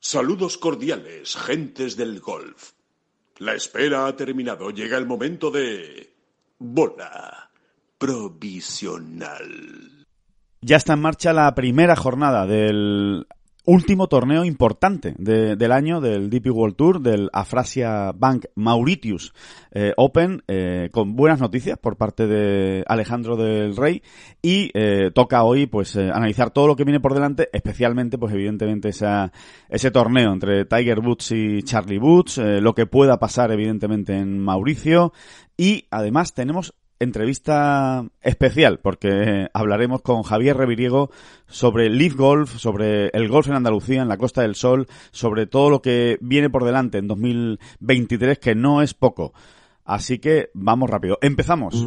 Saludos cordiales, gentes del golf. La espera ha terminado. Llega el momento de... Bola provisional. Ya está en marcha la primera jornada del último torneo importante de- del año del DP World Tour, del Afrasia Bank Mauritius eh, Open, eh, con buenas noticias por parte de Alejandro del Rey. Y eh, toca hoy pues analizar todo lo que viene por delante, especialmente pues evidentemente esa, ese torneo entre Tiger Woods y Charlie Woods, lo que pueda pasar evidentemente en Mauricio. Y además tenemos entrevista especial porque hablaremos con Javier Reviriego sobre Leaf Golf, sobre el golf en Andalucía, en la Costa del Sol, sobre todo lo que viene por delante en 2023, que no es poco. Así que vamos rápido. Empezamos.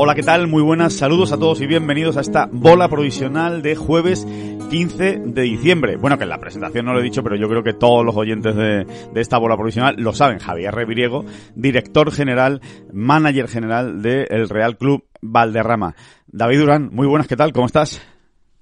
Hola, ¿qué tal? Muy buenas, saludos a todos y bienvenidos a esta bola provisional de jueves 15 de diciembre. Bueno, que en la presentación no lo he dicho, pero yo creo que todos los oyentes de, esta bola provisional lo saben. Javier Reviriego, director general, manager general del Real Club Valderrama. David Durán, muy buenas, ¿qué tal? ¿Cómo estás?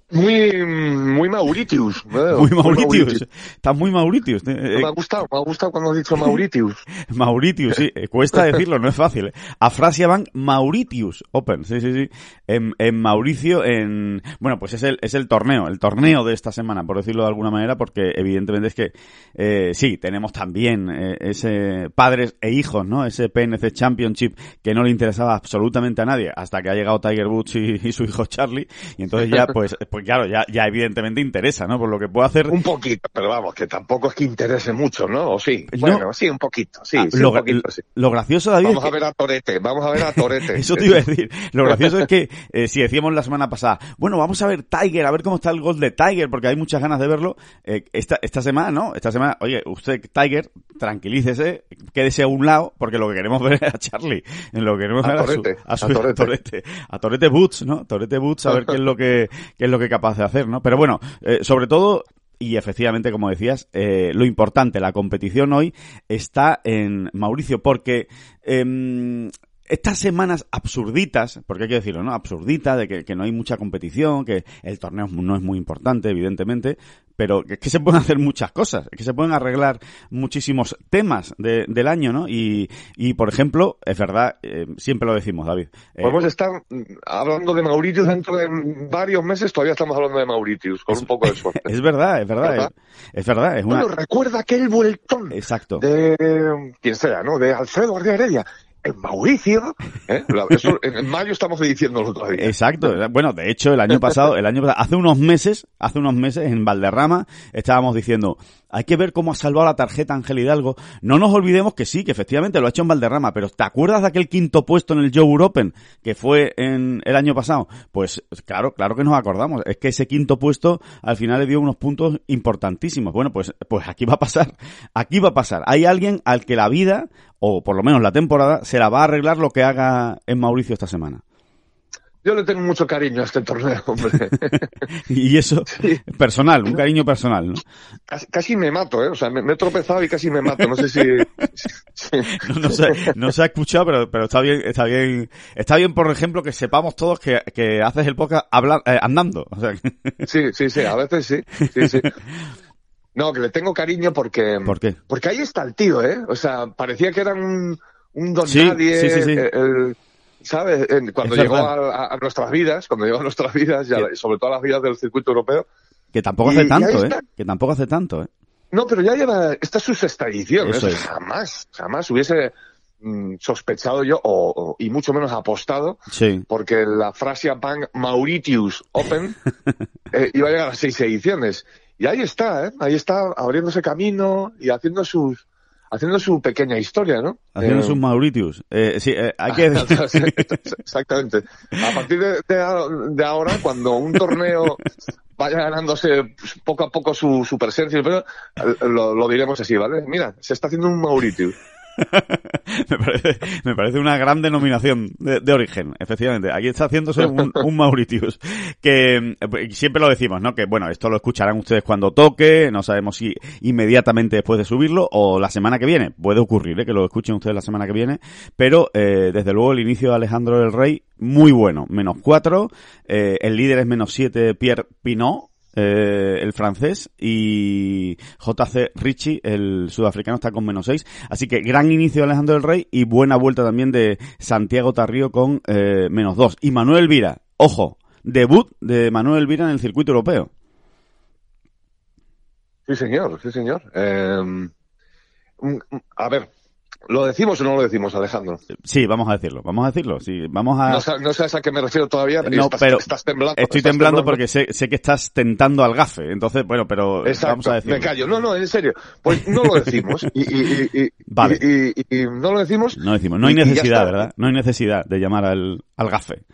Muy, muy Mauritius. veo, Muy Mauritius. Estás muy Mauritius. Eh, Me ha gustado, me ha gustado cuando has dicho Mauritius. Mauritius, sí. Eh, Cuesta decirlo, no es fácil. eh. Afrasia Bank Mauritius Open. Sí, sí, sí. En, en Mauricio, en... Bueno, pues es el, es el torneo, el torneo de esta semana, por decirlo de alguna manera, porque evidentemente es que, eh, sí, tenemos también eh, ese padres e hijos, ¿no? Ese PNC Championship que no le interesaba absolutamente a nadie hasta que ha llegado Tiger Woods y, y su hijo Charlie. Y entonces ya, pues, pues claro, ya, ya evidentemente interesa, ¿no? Por lo que puede hacer Un poquito, pero vamos, que tampoco es que interese mucho, ¿no? O sí. No. Bueno, sí, un poquito, sí, Ah, sí, lo, un poquito, sí. lo gracioso, David, Vamos es a ver a Torete, vamos a ver a Torete. Eso te iba a decir. Lo gracioso es que eh, si decíamos la semana pasada, bueno, vamos a ver Tiger, a ver cómo está el gol de Tiger, porque hay muchas ganas de verlo. eh, esta, esta semana, ¿no? Esta semana, oye, usted, Tiger, tranquilícese, quédese a un lado, porque lo que queremos ver es a Charlie. En lo que queremos A ver a su, Torete, a su a Torete. Torete. A Torete Boots, ¿no? Torete Boots, a ver qué es lo que, qué es lo que capaz de hacer, ¿no? Pero bueno, eh, sobre todo, y efectivamente, como decías, eh, lo importante, la competición hoy está en Mauricio, porque em, estas semanas absurditas, porque hay que decirlo, ¿no? Absurdita, de que, que no hay mucha competición, que el torneo no es muy importante, evidentemente, pero que, que se pueden hacer muchas cosas, que se pueden arreglar muchísimos temas de- del año, ¿no? Y, y, por ejemplo, es verdad, eh, siempre lo decimos, David. eh, Podemos estar hablando de Mauritius dentro de varios meses, todavía estamos hablando de Mauritius, con un poco de suerte. es verdad, es verdad, ¿Verdad? Es, es verdad, es una... Bueno, recuerda aquel vueltón Exacto. de quien sea, ¿no? De Alfredo García Heredia. En Mauricio, ¿eh? Eso, en mayo estamos diciéndolo todavía. Exacto. Bueno, de hecho, el año pasado, el año hace unos meses, hace unos meses en Valderrama estábamos diciendo, hay que ver cómo ha salvado la tarjeta Ángel Hidalgo. No nos olvidemos que sí, que efectivamente lo ha hecho en Valderrama, pero ¿te acuerdas de aquel quinto puesto en el Joe Open que fue en el año pasado? Pues claro, claro que nos acordamos. Es que ese quinto puesto al final le dio unos puntos importantísimos. Bueno, pues, pues aquí va a pasar. Aquí va a pasar. Hay alguien al que la vida, o por lo menos la temporada, se la va a arreglar lo que haga en Mauricio esta semana. Yo le tengo mucho cariño a este torneo, hombre. Y eso, personal, un cariño personal, ¿no? Casi, casi me mato, ¿eh? O sea, me, me he tropezado y casi me mato. No sé si... No, no se, no se ha escuchado, pero, pero está bien, está bien, está bien, por ejemplo, que sepamos todos que, que haces el podcast habla- eh, andando. O sea, que- Sí, sí, sí, a veces sí. sí, sí. No, que le tengo cariño porque... ¿Por qué? Porque ahí está el tío, ¿eh? O sea, parecía que era un, un don Sí, nadie. sí, sí, sí. el- el- ¿sabes? En- Cuando Es llegó a, a nuestras vidas, cuando llegó a nuestras vidas, y a la- sobre todo a las vidas del circuito europeo. Que tampoco hace y tanto, ¿eh? Que tampoco hace tanto, ¿eh? No, pero ya lleva, esta es su sexta edición, Eso es. jamás, jamás hubiese mm, sospechado yo, o, o- y mucho menos apostado, Sí. porque la Frasia Bank Mauritius Open eh, iba a llegar a seis ediciones. Y ahí está, ¿eh? Ahí está abriéndose camino y haciendo sus haciendo su pequeña historia, ¿no? Haciendo Eh, sus Mauritius. Eh, sí, eh, hay que Exactamente. A partir de, de- de ahora, cuando un torneo vaya ganándose pues, poco a poco su, su presencia, pero, lo, lo diremos así, ¿vale? Mira, se está haciendo un Mauritius. me, parece, me parece una gran denominación de, de origen, efectivamente. Aquí está haciéndose un, un Mauritius. Que siempre lo decimos, ¿no? Que bueno, esto lo escucharán ustedes cuando toque, no sabemos si inmediatamente después de subirlo o la semana que viene. Puede ocurrir, ¿eh? Que lo escuchen ustedes la semana que viene. Pero, eh, desde luego, el inicio de Alejandro del Rey, muy bueno. Menos cuatro. Eh, el líder es menos siete, Pierre Pinot eh, el francés, y JC Richie, el sudafricano, está con menos 6. Así que gran inicio de Alejandro del Rey y buena vuelta también de Santiago Tarrío con eh, menos 2. Y Manuel Elvira, ojo, debut de Manuel Elvira en el circuito europeo. Sí, señor, sí, señor. Un- a ver, ¿lo decimos o no lo decimos, Alejandro? Sí, vamos a decirlo, vamos a decirlo. Sí, vamos a... No, sa- no sabes a qué me refiero todavía. No, estás, pero estás temblando. Estoy estás temblando porque sé, sé que estás tentando al gafe. Entonces, bueno, pero Exacto, vamos a decirlo. me callo. No, no, en serio. Pues no lo decimos. Y, y- y- y- Vale. y- no lo decimos. No decimos, no hay necesidad. ¿verdad? No hay necesidad de llamar al, al gafe.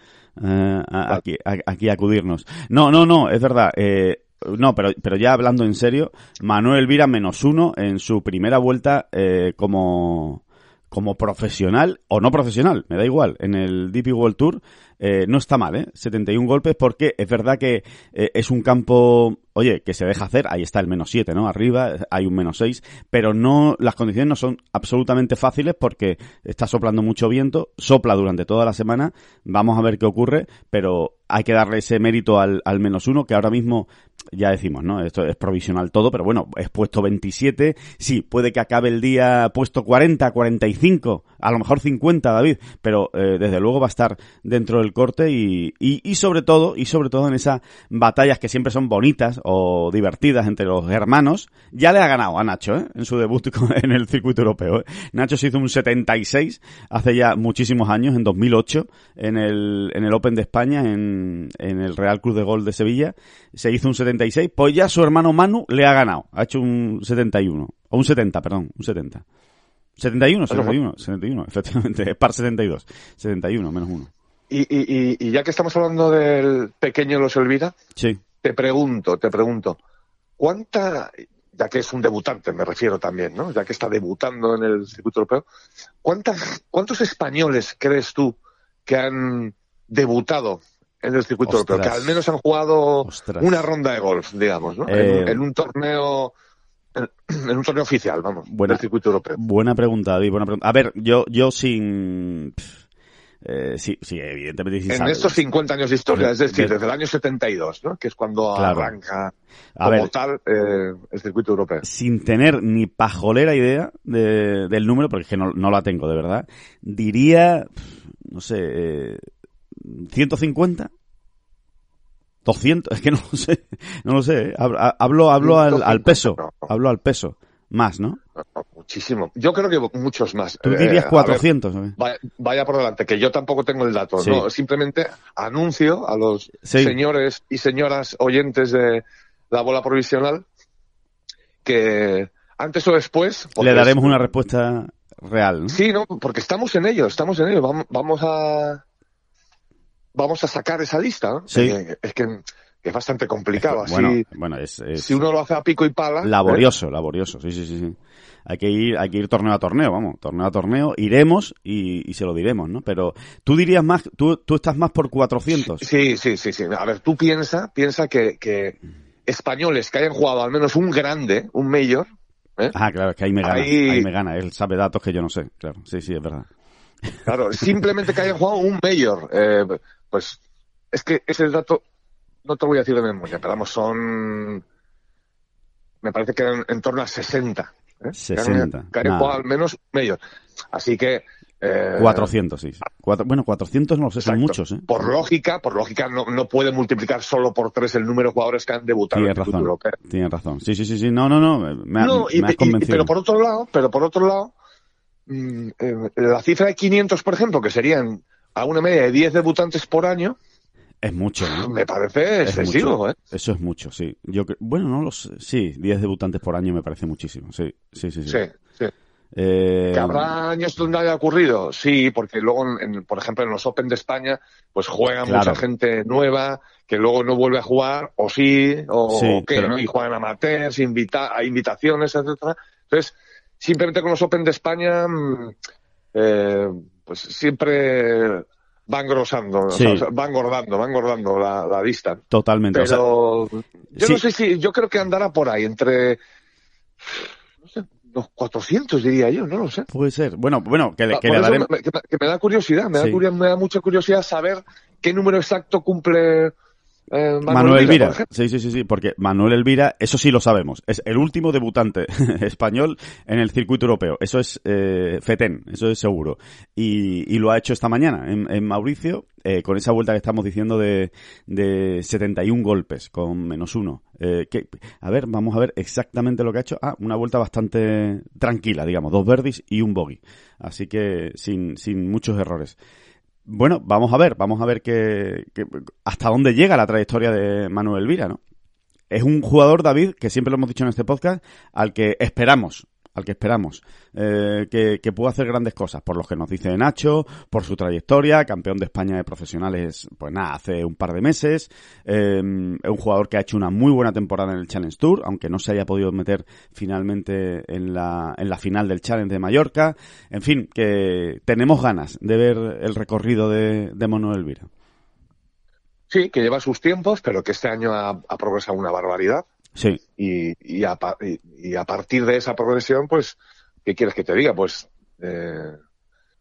eh, a- aquí, a- aquí acudirnos. No, no, no, es verdad. Eh, no, pero, pero ya hablando en serio, Manuel Elvira menos uno en su primera vuelta eh, como, como profesional o no profesional, me da igual, en el DP World Tour eh, no está mal, ¿eh? 71 golpes porque es verdad que eh, es un campo, oye, que se deja hacer, ahí está el menos 7, ¿no? Arriba hay un menos 6, pero no, las condiciones no son absolutamente fáciles porque está soplando mucho viento, sopla durante toda la semana, vamos a ver qué ocurre, pero hay que darle ese mérito al, al menos uno, que ahora mismo ya decimos, ¿no? Esto es provisional todo, pero bueno, es puesto 27. Sí, puede que acabe el día puesto 40, 45, a lo mejor 50, David, pero eh, desde luego va a estar dentro del corte y, y, y sobre todo, y sobre todo en esas batallas que siempre son bonitas o divertidas entre los hermanos, ya le ha ganado a Nacho, ¿eh? En su debut en el circuito europeo. ¿eh? Nacho se hizo un 76 hace ya muchísimos años, en 2008, en el, en el Open de España, en, en el Real Club de Gol de Sevilla. Se hizo un 76, pues ya su hermano Manu le ha ganado. Ha hecho un 71. O un 70, perdón, un 70. 71, 71, 71, efectivamente, es par 72. 71, menos uno. Y, y, y- ya que estamos hablando del pequeño Los Elvira, Sí. Te pregunto, te pregunto, ¿cuánta, ya que es un debutante, me refiero también, ¿no? Ya que está debutando en el circuito europeo, ¿cuántas, ¿cuántos españoles crees tú que han debutado en el circuito Ostras. europeo? Que al menos han jugado Ostras. una ronda de golf, digamos, ¿no? En, Eh, un- en un torneo, en, en un torneo oficial, vamos, Buena- del circuito europeo. Buena pregunta, David, buena pregunta. A ver, yo, yo sin... eh, sí, sí, evidentemente En estos 50 años de historia, es decir, De- desde el año 72, ¿no? Que es cuando Claro. arranca A como ver, tal eh, el circuito europeo. sin tener ni pajolera idea de- del número, porque es que no, no la tengo de verdad, diría, no sé, eh, 150. 200, es que no lo sé, no lo sé, eh. Hab- hablo, hablo al, al peso, hablo al peso, más, ¿no? Muchísimo. Yo creo que muchos más. Tú Eh, dirías ver, 400, ¿no? vaya, vaya por delante, que yo tampoco tengo el dato. Sí. No, simplemente anuncio a los Sí. señores y señoras oyentes de la bola provisional que antes o después. Le daremos es- una respuesta real, ¿no? Sí, no, porque estamos en ello, estamos en ello. Vamos, vamos a vamos a sacar esa lista. ¿no? Sí. Eh, es que es bastante complicado. Así, Bueno, bueno, es, es si uno lo hace a pico y pala. ¿eh? laborioso, laborioso, sí, sí, sí, sí. Hay que ir, hay que ir torneo a torneo, vamos, torneo a torneo, iremos y, y se lo diremos, ¿no? Pero tú dirías más, tú, tú estás más por 400. Sí, sí, sí, sí. A ver, tú piensa, piensa que, que españoles que hayan jugado al menos un grande, un mayor, ¿eh? Ah, claro, es que ahí me gana, Ahí- ahí me gana, él sabe datos que yo no sé, claro, sí, sí, es verdad. claro, simplemente que hayan jugado un mayor, eh, pues es que ese dato no te lo voy a decir de memoria, pero vamos, son, me parece que eran en torno a 60. ¿eh? Que 60, hayan- Que al menos mayor. Así que Eh, 400, sí. Cuatro- bueno, 400 no lo sé, son muchos, ¿eh? Por lógica, por lógica no, no puede multiplicar solo por tres el número de jugadores que han debutado en Tienes razón. Tienes razón. Sí, sí, sí, sí. No, no, no. Me, ha- No, y- me has y- convencido. pero por otro lado, pero por otro lado, mm, eh, la cifra de 500, por ejemplo, que serían a una media de 10 debutantes por año, Es mucho, ¿no? me parece Es excesivo, mucho. ¿eh? Eso es mucho, sí. Yo bueno, no lo sé. Sí, 10 debutantes por año me parece muchísimo. Sí, sí, sí. sí. Sí, sí. Eh, ¿Que habrá años donde haya ocurrido? Sí, porque luego, en- por ejemplo, en los Open de España, pues juega Claro. mucha gente nueva que luego no vuelve a jugar, o sí, o, Sí, o qué, pero- ¿no? Y juegan amateurs, invita a invitaciones, etcétera. Entonces, simplemente con los Open de España, mm, eh, pues siempre van engrosando, Sí. o sea, van engordando, van engordando la, la lista. Totalmente. o sea, Pero yo sí. no sé si, yo creo que andará por ahí, entre, no sé, unos 400 diría yo, no lo sé. puede ser. Bueno, bueno, que, le- Ah, que le daremos. me, que me- da curiosidad, me, Sí. da curio- me da mucha curiosidad saber qué número exacto cumple eh, Manuel, Manuel Elvira. Sí, sí, sí, sí, porque Manuel Elvira, eso sí lo sabemos, es el último debutante español en el circuito europeo. Eso es eh, Fetén, eso es seguro. Y, y lo ha hecho esta mañana en, en Mauricio, eh, con esa vuelta que estamos diciendo de, de 71 golpes, con menos uno. Eh, que, a ver, vamos a ver exactamente lo que ha hecho. Ah, una vuelta bastante tranquila, digamos, dos verdis y un bogey. Así que sin, sin muchos errores. Bueno, vamos a ver, vamos a ver qué, qué- hasta dónde llega la trayectoria de Manuel Elvira, ¿no? Es un jugador, David, que siempre lo hemos dicho en este podcast, al que esperamos, al que esperamos, eh, que, que pueda hacer grandes cosas, por lo que nos dice Nacho, por su trayectoria, campeón de España de profesionales, pues nada, hace un par de meses, eh, es un jugador que ha hecho una muy buena temporada en el Challenge Tour, aunque no se haya podido meter finalmente en la, en la final del Challenge de Mallorca, en fin, que tenemos ganas de ver el recorrido de, de Manuel Elvira. Sí, que lleva sus tiempos, pero que este año ha progresado una barbaridad. Sí, Y, y, a, y- y a partir de esa progresión, pues, ¿qué quieres que te diga? Pues eh,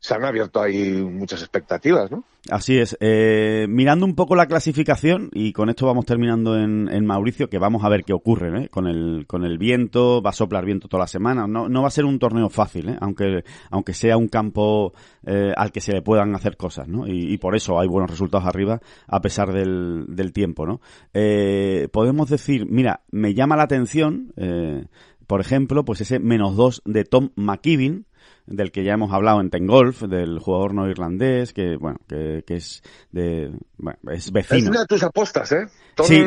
se han abierto ahí muchas expectativas, ¿no? Así es. Eh, mirando un poco la clasificación, y con esto vamos terminando en, en Mauricio, que vamos a ver qué ocurre ¿eh? con, el, con el viento, va a soplar viento toda la semana. No, no va a ser un torneo fácil, ¿eh? aunque, aunque sea un campo eh, al que se le puedan hacer cosas, ¿no? Y, y por eso hay buenos resultados arriba, a pesar del, del tiempo, ¿no? Eh, podemos decir, mira, me llama la atención, eh, por ejemplo, pues ese menos dos de Tom McKibben, del que ya hemos hablado en Ten Golf, del jugador no irlandés, que bueno, que, que es de bueno, es Es vecino. una de tus apuestas, ¿eh? Tom Sí.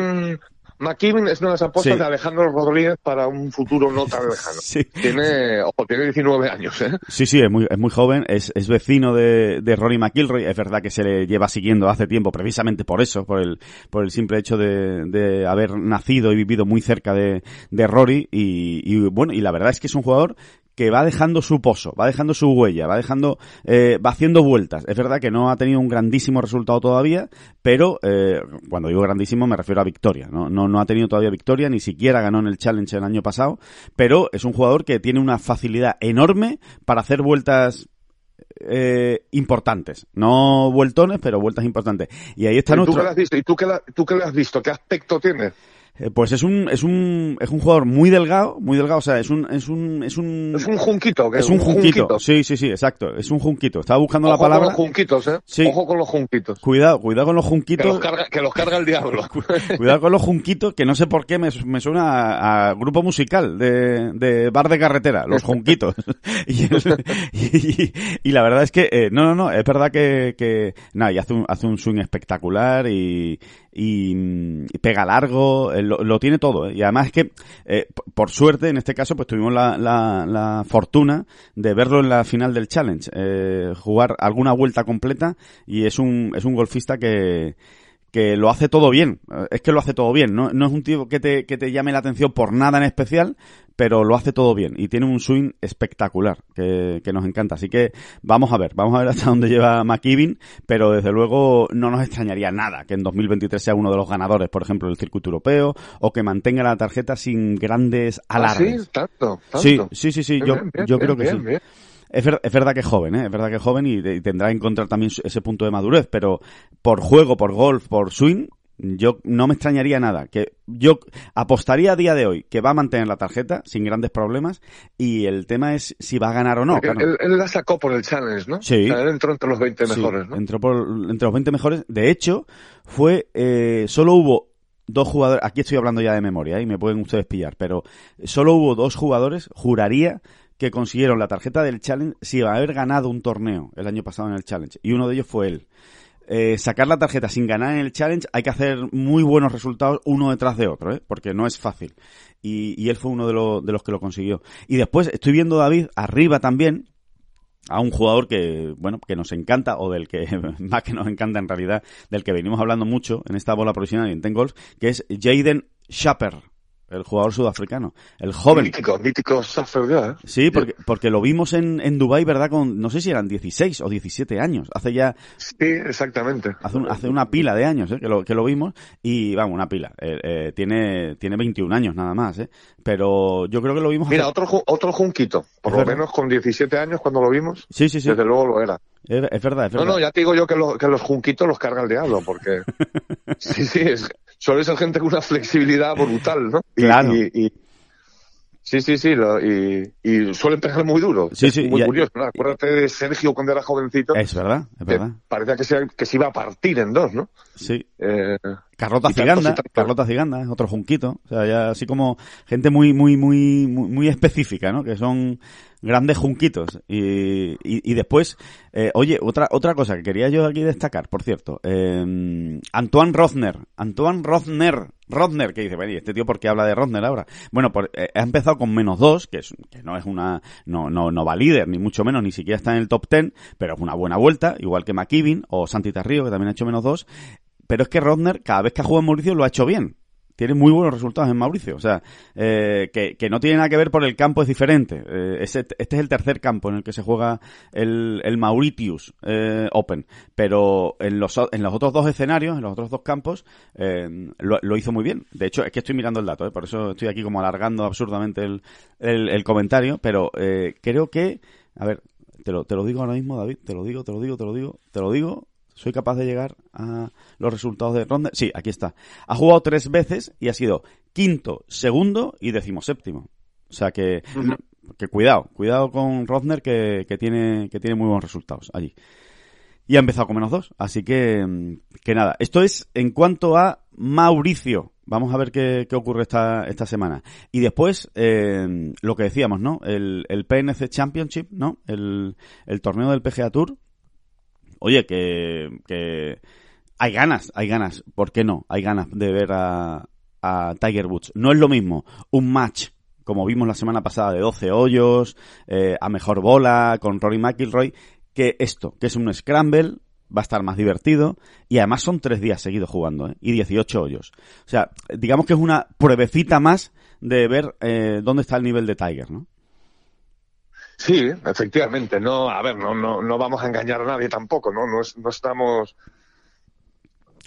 McKibben es una de las apuestas Sí. de Alejandro Rodríguez para un futuro no tan lejano. Sí. Tiene, ojo, tiene 19 años, ¿eh? Sí, sí, es muy, es muy joven, es, es vecino de, de Rory McIlroy, es verdad que se le lleva siguiendo hace tiempo, precisamente por eso, por el, por el simple hecho de, de haber nacido y vivido muy cerca de, de Rory, y, y bueno, y la verdad es que es un jugador que va dejando su pozo, va dejando su huella, va dejando, eh, va haciendo vueltas. Es verdad que no ha tenido un grandísimo resultado todavía, pero eh, cuando digo grandísimo me refiero a victoria. ¿no? No, no ha tenido todavía victoria, ni siquiera ganó en el Challenge el año pasado, pero es un jugador que tiene una facilidad enorme para hacer vueltas eh, importantes. No vueltones, pero vueltas importantes. Y ahí está ¿Y tú nuestro... qué le has visto? ¿Y tú qué, la- tú qué le has visto? ¿Qué aspecto tiene? Eh, Pues es un, es un, es un jugador muy delgado, muy delgado, o sea, es un, es un, es un, Es un junquito. ¿qué? es un junquito. Sí, sí, sí, exacto. Es un junquito. Estaba buscando la Ojo con palabra. los junquitos, ¿eh? Sí. Ojo con los junquitos. Cuidado, cuidado con los Que junquitos. los, carga, que los carga el diablo. Cuidado con los junquitos, que no sé por qué me, me suena a, a grupo musical de, de bar de carretera, los junquitos. y, el- y- y la verdad es que, eh, no, no, no, es verdad que, que nada, y hace un, hace un swing espectacular y, y, mm, y pega largo, eh, lo, lo tiene todo. ¿eh? Y además es que, eh, por suerte, en este caso, pues tuvimos la, la, la fortuna de verlo en la final del Challenge, eh, jugar alguna vuelta completa y es un, es un golfista que, que lo hace todo bien. Es que lo hace todo bien. No, no es un tío que te, que te llame la atención por nada en especial, pero lo hace todo bien. Y tiene un swing espectacular que, que nos encanta. Así que vamos a ver, vamos a ver hasta dónde lleva McKibben, pero desde luego no nos extrañaría nada que en 2023 sea uno de los ganadores, por ejemplo, del circuito europeo, o que mantenga la tarjeta sin grandes ¿Ah, alardes. sí? Tanto, tanto. Sí, sí, sí, sí, Bien, yo, bien, bien, yo creo que sí. Es, ver- es verdad que es joven, ¿eh? es verdad que es joven y, y tendrá que encontrar también ese punto de madurez, pero por juego, por golf, por swing, Yo no me extrañaría nada. Que yo apostaría a día de hoy que va a mantener la tarjeta sin grandes problemas y el tema es si va a ganar o no. Claro. él, él la sacó por el challenge, ¿no? Sí. O sea, él entró entre los 20 Sí, mejores, ¿no? entró por, entre los 20 mejores. De hecho, fue eh, solo hubo dos jugadores. Aquí estoy hablando ya de memoria ¿eh? y me pueden ustedes pillar, pero solo hubo dos jugadores, juraría, que consiguieron la tarjeta del Challenge sin haber ganado un torneo el año pasado en el Challenge. Y uno de ellos fue él. Eh, sacar la tarjeta sin ganar en el Challenge hay que hacer muy buenos resultados uno detrás de otro, ¿eh? porque no es fácil. Y, él fue uno de, los que lo consiguió. Y después estoy viendo David arriba también, a un jugador que, bueno, que nos encanta, o del que más que nos encanta en realidad, del que venimos hablando mucho en esta bola profesional y en Ten Golf, que es Jaden Schapper, el jugador sudafricano, el joven. Mítico, mítico ya, ¿eh? Sí, porque, porque lo vimos en, en Dubai, ¿verdad? Con, no sé si eran 16 o 17 años. Hace ya, Sí, exactamente. hace, un- hace una pila de años, ¿eh? Que lo, que lo vimos. Y, vamos, una pila. Eh, eh, tiene, tiene 21 años nada más, ¿eh? Pero yo creo que lo vimos Mira, hace- otro, otro junquito. Por Es lo verdad. menos con 17 años cuando lo vimos, Sí, sí, sí. desde luego lo era. Es, es verdad, es No, verdad. no, ya te digo yo que, lo- que los junquitos los carga el diablo, porque... sí, sí, es, suele ser gente con una flexibilidad brutal, ¿no? Y- Claro. Y, y- sí, sí, sí, lo- y, y suelen pegar muy duro. Sí, Es sí, Muy y- curioso, ¿no? Acuérdate de Sergio cuando era jovencito. Es verdad, es que verdad. parecía que se, que se iba a partir en dos, ¿no? Sí. Eh, Carlota Ciganda, tantos. Carlota Ciganda, es otro junquito. O sea, ya así como gente muy, muy, muy, muy, muy específica, ¿no? Que son grandes junquitos. Y, y, después, eh, oye, otra, otra cosa que quería yo aquí destacar, por cierto. Eh, Antoine Rosner. Antoine Rosner. Rosner, que dice, bueno, ¿y este tío por qué habla de Rosner ahora? Bueno, pues eh, ha empezado con menos dos, que, es, que no es una, no, no, no va líder, ni mucho menos, ni siquiera está en el top ten, pero es una buena vuelta, igual que McKibben o Santi Tarrío, que también ha hecho menos dos. Pero es que Rodner, cada vez que ha jugado en Mauricio, lo ha hecho bien. Tiene muy buenos resultados en Mauricio. O sea, eh, que, que no tiene nada que ver por el campo, es diferente. Eh, este es el tercer campo en el que se juega el, el Mauritius eh, Open. Pero en los, en los otros dos escenarios, en los otros dos campos, eh, lo, lo hizo muy bien. De hecho, es que estoy mirando el dato, eh, por eso estoy aquí como alargando absurdamente el, el, el comentario. Pero creo que, a ver, te lo, te lo digo ahora mismo, David, te lo digo, te lo digo, te lo digo, te lo digo. Soy capaz de llegar a los resultados de Ronda. Sí, aquí está. Ha jugado tres veces y ha sido quinto, segundo y decimoséptimo. O sea que, que cuidado, cuidado con Rodner que, que tiene, que tiene muy buenos resultados allí. Y ha empezado con menos dos. Así que, mm, que nada. Esto es en cuanto a Mauricio. Vamos a ver qué, qué ocurre esta, esta semana. Y después, eh, lo que decíamos, ¿no? El, el PNC Championship, ¿no? El, el torneo del PGA Tour. Oye, que, que hay ganas, hay ganas. ¿Por qué no? Hay ganas de ver a, a Tiger Woods. No es lo mismo un match como vimos la semana pasada de 12 hoyos, eh, a mejor bola, con Rory McIlroy, que esto, que es un scramble, va a estar más divertido, y además son tres días seguidos jugando, ¿eh? y 18 hoyos. O sea, digamos que es una pruebecita más de ver eh, dónde está el nivel de Tiger, ¿no? Sí, efectivamente. No, a ver, no, no, no vamos a engañar a nadie tampoco, ¿no? No, es- no estamos.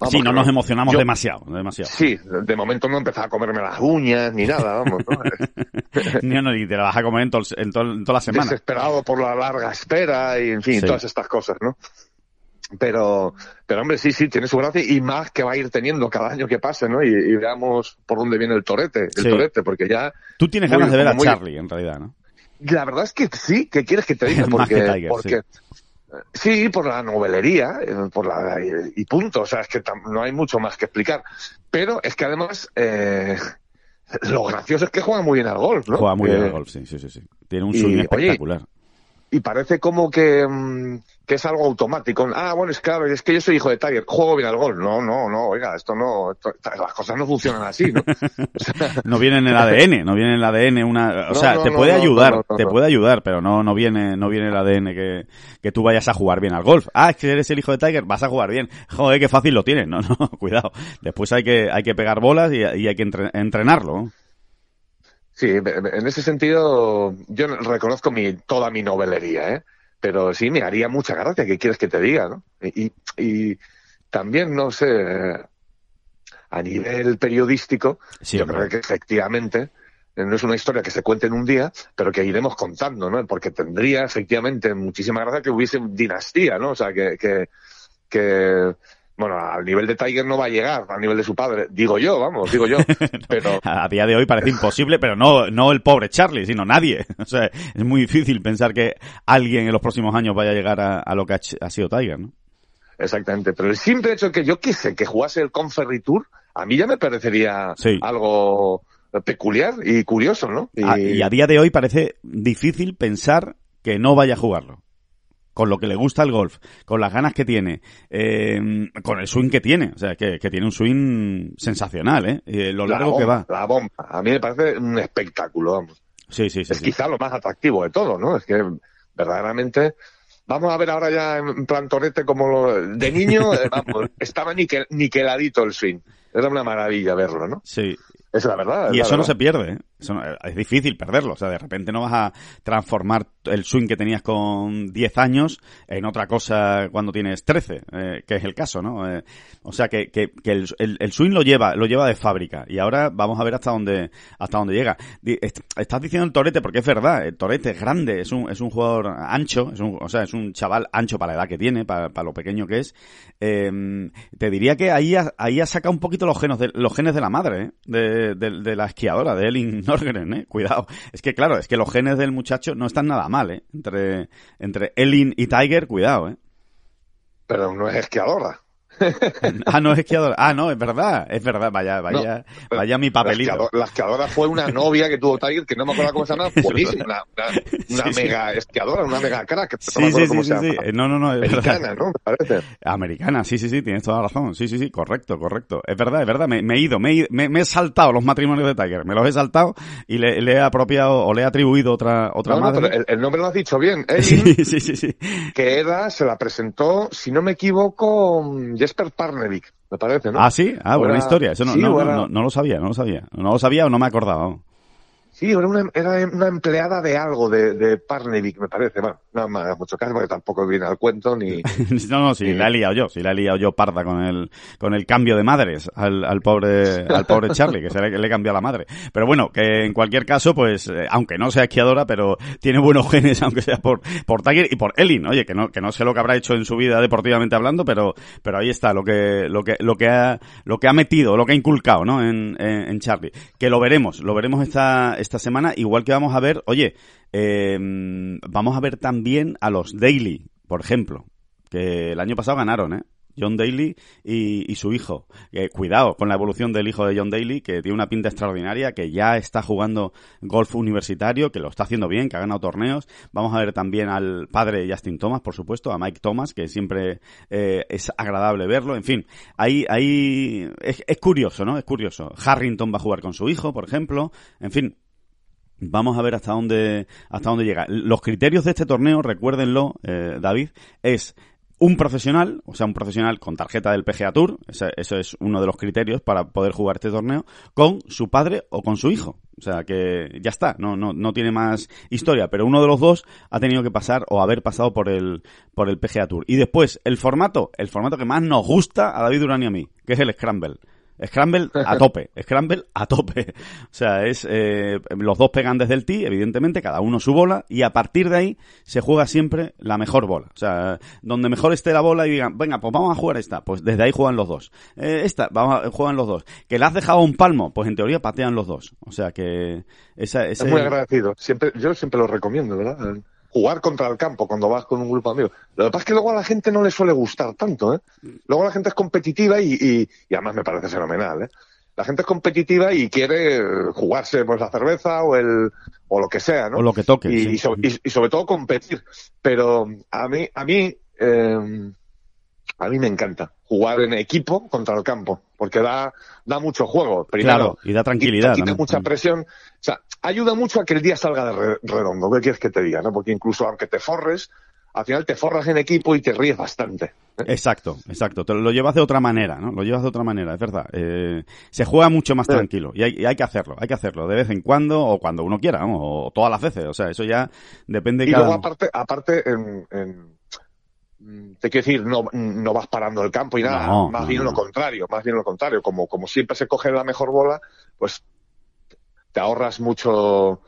Vamos, sí, no nos emocionamos yo- demasiado, demasiado. Sí, de momento no empezaba a comerme las uñas ni nada, vamos, ¿no? No, ni te la vas a comer en, todo el- en, toda la semana. Desesperado por la larga espera y, en fin, Sí. todas estas cosas, ¿no? Pero, pero hombre, sí, sí, tiene su gracia y más que va a ir teniendo cada año que pase, ¿no? Y, y veamos por dónde viene el torete, el Sí. torete, porque ya Tú tienes Muy- ganas de ver a muy- Charlie, en realidad, ¿no? La verdad es que sí, ¿qué quieres que te diga? Porque, que Tiger, porque sí. por la novelería, eh, por la y, punto, o sea, es que tam- no hay mucho más que explicar. Pero es que además eh, lo gracioso es que juega muy bien al golf, ¿no? Juega muy bien Eh, al golf, sí, sí, sí. sí. Tiene un swing oye, espectacular. Y parece como que, mm, que es algo automático. Ah, bueno, es claro, es que yo soy hijo de Tiger, juego bien al golf. No, no, no, oiga, esto no, esto- las cosas no funcionan así, ¿no? O sea, No viene en el ADN, no viene en el ADN una, o No, sea, no, te puede ayudar, te puede ayudar, pero no, no viene, no viene el ADN que, que tú vayas a jugar bien al golf. Ah, es que eres el hijo de Tiger, vas a jugar bien. Joder, qué fácil lo tienes. No, no, cuidado. Después hay que, hay que pegar bolas y, y hay que entre- entrenarlo. Sí, en ese sentido, yo reconozco mi, toda mi novelería, ¿eh? Pero sí, me haría mucha gracia, ¿qué quieres que te diga, no? Y, y también, no sé, a nivel periodístico, Sí, yo hombre. creo que efectivamente eh, no es una historia que se cuente en un día, pero que iremos contando, ¿no? Porque tendría efectivamente muchísima gracia que hubiese dinastía, ¿no? O sea, que, que, que bueno, al nivel de Tiger no va a llegar, al nivel de su padre, digo yo, vamos, digo yo, pero... a día de hoy parece imposible, pero no, no el pobre Charlie, sino nadie. O sea, es muy difícil pensar que alguien en los próximos años vaya a llegar a, lo que ha, sido Tiger, ¿no? Exactamente, pero el simple hecho de que yo quise que jugase el Conferry Tour, a mí ya me parecería algo peculiar y curioso, ¿no? y a día de hoy parece difícil pensar que no vaya a jugarlo con lo que le gusta el golf, con las ganas que tiene, eh, con el swing que tiene, o sea, que, tiene un swing sensacional, ¿eh? eh lo largo que va. La bomba, a mí me parece un espectáculo, vamos. Sí, sí, sí. Es quizá lo más atractivo de todo, ¿no? Es que verdaderamente Vamos a ver ahora ya en plan torrete como lo, de niño, eh, vamos, estaba niquel, niqueladito el swing. Era una maravilla verlo, ¿no? Sí. Es la verdad. y eso no se pierde, ¿eh? Es difícil perderlo. O sea, de repente no vas a transformar el swing que tenías con 10 años en otra cosa cuando tienes 13, eh, que es el caso, ¿no? Eh, o sea, que, que, que el, el, swing lo lleva, lo lleva de fábrica. Y ahora vamos a ver hasta dónde, hasta dónde llega. Estás diciendo el Torete porque es verdad, el Torete es grande, es un, es un jugador ancho, es un, o sea, es un chaval ancho para la edad que tiene, para, para lo pequeño que es. Eh, te diría que ahí ha, ahí ha sacado un poquito los genes de, los genes de la madre, ¿eh? de, de, de la esquiadora, de Elin Norgren, ¿eh? Cuidado. Es que claro, es que los genes del muchacho no están nada mal, ¿eh? Entre, entre Elin y Tiger, cuidado, ¿eh? Pero no es esquiadora. ah, no es esquiadora. Ah, no, es verdad, es verdad. Vaya, vaya, vaya mi papelito. La esquiadora, fue una novia que tuvo Tiger, que no me acuerdo cómo se llama, buenísima. Una, una, mega esquiadora, una mega crack. Sí, no sí, sí, sí, sí. No, no, no. Americana, ¿no? Me parece. Americana, sí, sí, sí, tienes toda la razón. Sí, sí, sí, correcto, correcto. Es verdad, es verdad. Me, he ido, me, me, he saltado los matrimonios de Tiger. Me los he saltado y le, le he apropiado o le he atribuido otra, otra no, madre. No, pero el, nombre lo has dicho bien. sí, sí, sí, sí. Que era, se la presentó, si no me equivoco, Jesper Parnevik me parece, ¿no? Ah, sí, ah, buena historia. Eso no, no, no, no, lo sabía, no lo sabía. No lo sabía o no me acordaba. Sí, era una, era una empleada de algo, de, de Parnevik, me parece. Bueno, no me hagas mucho caso porque tampoco viene al cuento ni... no, no, sí, la he liado yo, sí la he liado yo parda con el, con el cambio de madres al, al pobre, al pobre Charlie, que se le, le cambió a la madre. Pero bueno, que en cualquier caso, pues, eh, aunque no sea esquiadora, pero tiene buenos genes, aunque sea por, por Tiger y por Elin, oye, que no, que no sé lo que habrá hecho en su vida deportivamente hablando, pero, pero ahí está lo que, lo que, lo que ha, lo que ha metido, lo que ha inculcado, ¿no? En, en, en Charlie. Que lo veremos, lo veremos esta, esta semana, igual que vamos a ver, oye, eh, vamos a ver también a los Daily, por ejemplo, que el año pasado ganaron, ¿eh? John Daly y, su hijo. Eh, cuidado con la evolución del hijo de John Daly, que tiene una pinta extraordinaria, que ya está jugando golf universitario, que lo está haciendo bien, que ha ganado torneos. Vamos a ver también al padre Justin Thomas, por supuesto, a Mike Thomas, que siempre eh, es agradable verlo. En fin, ahí, ahí es curioso, ¿no? Es curioso. Harrington va a jugar con su hijo, por ejemplo. En fin, Vamos a ver hasta dónde, hasta dónde llega. Los criterios de este torneo, recuérdenlo, eh, David, es un profesional, o sea, un profesional con tarjeta del PGA Tour, eso es uno de los criterios para poder jugar este torneo, con su padre o con su hijo. O sea, que ya está, no, no, no tiene más historia, pero uno de los dos ha tenido que pasar o haber pasado por el, por el PGA Tour. Y después, el formato, el formato que más nos gusta a David Durán y a mí, que es el Scramble. Scramble a tope, Scramble a tope. O sea, es eh, los dos pegan desde el tee, evidentemente, cada uno su bola, y a partir de ahí se juega siempre la mejor bola. O sea, donde mejor esté la bola y digan, venga, pues vamos a jugar esta, pues desde ahí juegan los dos. Eh, esta, vamos a, juegan los dos. Que le has dejado un palmo, pues en teoría patean los dos. O sea que esa, ese... Es muy agradecido. Siempre, yo siempre lo recomiendo, ¿verdad? Jugar contra el campo cuando vas con un grupo de amigos. Lo que pasa es que luego a la gente no le suele gustar tanto, ¿eh? Luego la gente es competitiva y, y, y además me parece fenomenal, ¿eh? La gente es competitiva y quiere jugarse pues la cerveza o el o lo que sea, ¿no? O lo que toque. Y, y, sobre todo competir. Pero a mí a mí eh, a mí me encanta jugar en equipo contra el campo, porque da, da mucho juego. Primero, claro, y da tranquilidad. Y, mucha presión. O sea, ayuda mucho a que el día salga de redondo. ¿Qué quieres que te diga? ¿no? Porque incluso aunque te forres, al final te forras en equipo y te ríes bastante. ¿eh? Exacto, exacto. Te lo llevas de otra manera, ¿no? Lo llevas de otra manera, es verdad. Eh, se juega mucho más tranquilo y hay, hay, que hacerlo, hay que hacerlo de vez en cuando o cuando uno quiera, o todas las veces. O sea, eso ya depende de y cada... luego aparte, aparte en, en te quiero decir, no, no vas parando el campo y nada, más bien lo contrario, más bien lo contrario, como, como siempre se coge la mejor bola, pues te ahorras mucho,